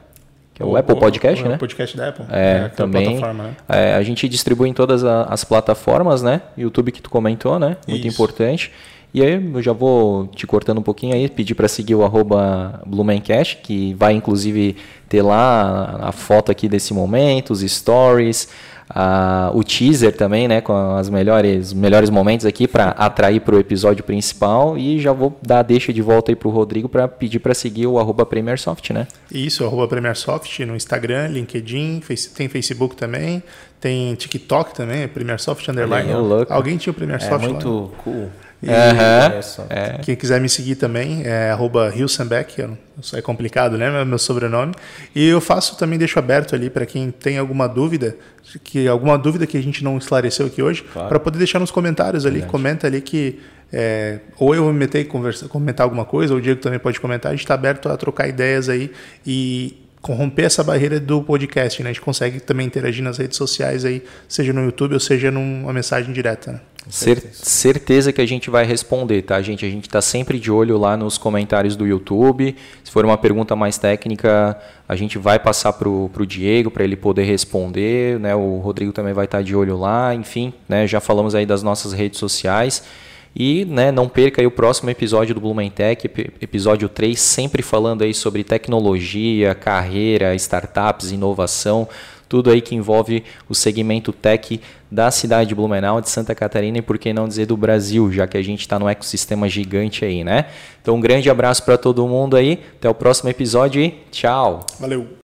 Que é o, o Apple Podcast, o, né? O podcast da Apple. É, é também. Né? É, a gente distribui em todas as plataformas, né? YouTube que tu comentou, né? Muito Isso. importante. E aí eu já vou te cortando um pouquinho aí, pedir para seguir o arroba Blumencast, que vai inclusive ter lá a foto aqui desse momento, os stories, a, o teaser também, né, com as melhores, melhores momentos aqui para atrair para o episódio principal. E já vou dar a deixa de volta aí para o Rodrigo para pedir para seguir o arroba PremierSoft, né? Isso, arroba PremierSoft no Instagram, LinkedIn, tem Facebook também, tem TikTok também, PremierSoft Underline. Alguém tinha o PremierSoft é muito lá? cool. E uhum. é. Quem quiser me seguir também é arroba Hilsenbeck, é complicado, né? Meu sobrenome. E eu faço também, deixo aberto ali para quem tem alguma dúvida, que alguma dúvida que a gente não esclareceu aqui hoje, claro. para poder deixar nos comentários ali. Verdade. Comenta ali que é, ou eu vou me meter e comentar alguma coisa, ou o Diego também pode comentar. A gente está aberto a trocar ideias aí e romper essa barreira do podcast, né? A gente consegue também interagir nas redes sociais aí, seja no YouTube ou seja numa mensagem direta, né? Certeza. certeza que a gente vai responder, tá, gente? A gente está sempre de olho lá nos comentários do YouTube. Se for uma pergunta mais técnica, a gente vai passar para o Diego para ele poder responder. Né? O Rodrigo também vai estar tá de olho lá. Enfim, né? já falamos aí das nossas redes sociais. E né, não perca o próximo episódio do Blumentech, episódio 3, sempre falando aí sobre tecnologia, carreira, startups, inovação tudo aí que envolve o segmento tech da cidade de Blumenau, de Santa Catarina e por que não dizer do Brasil, já que a gente está num ecossistema gigante aí, né? Então um grande abraço para todo mundo aí, até o próximo episódio e tchau! Valeu!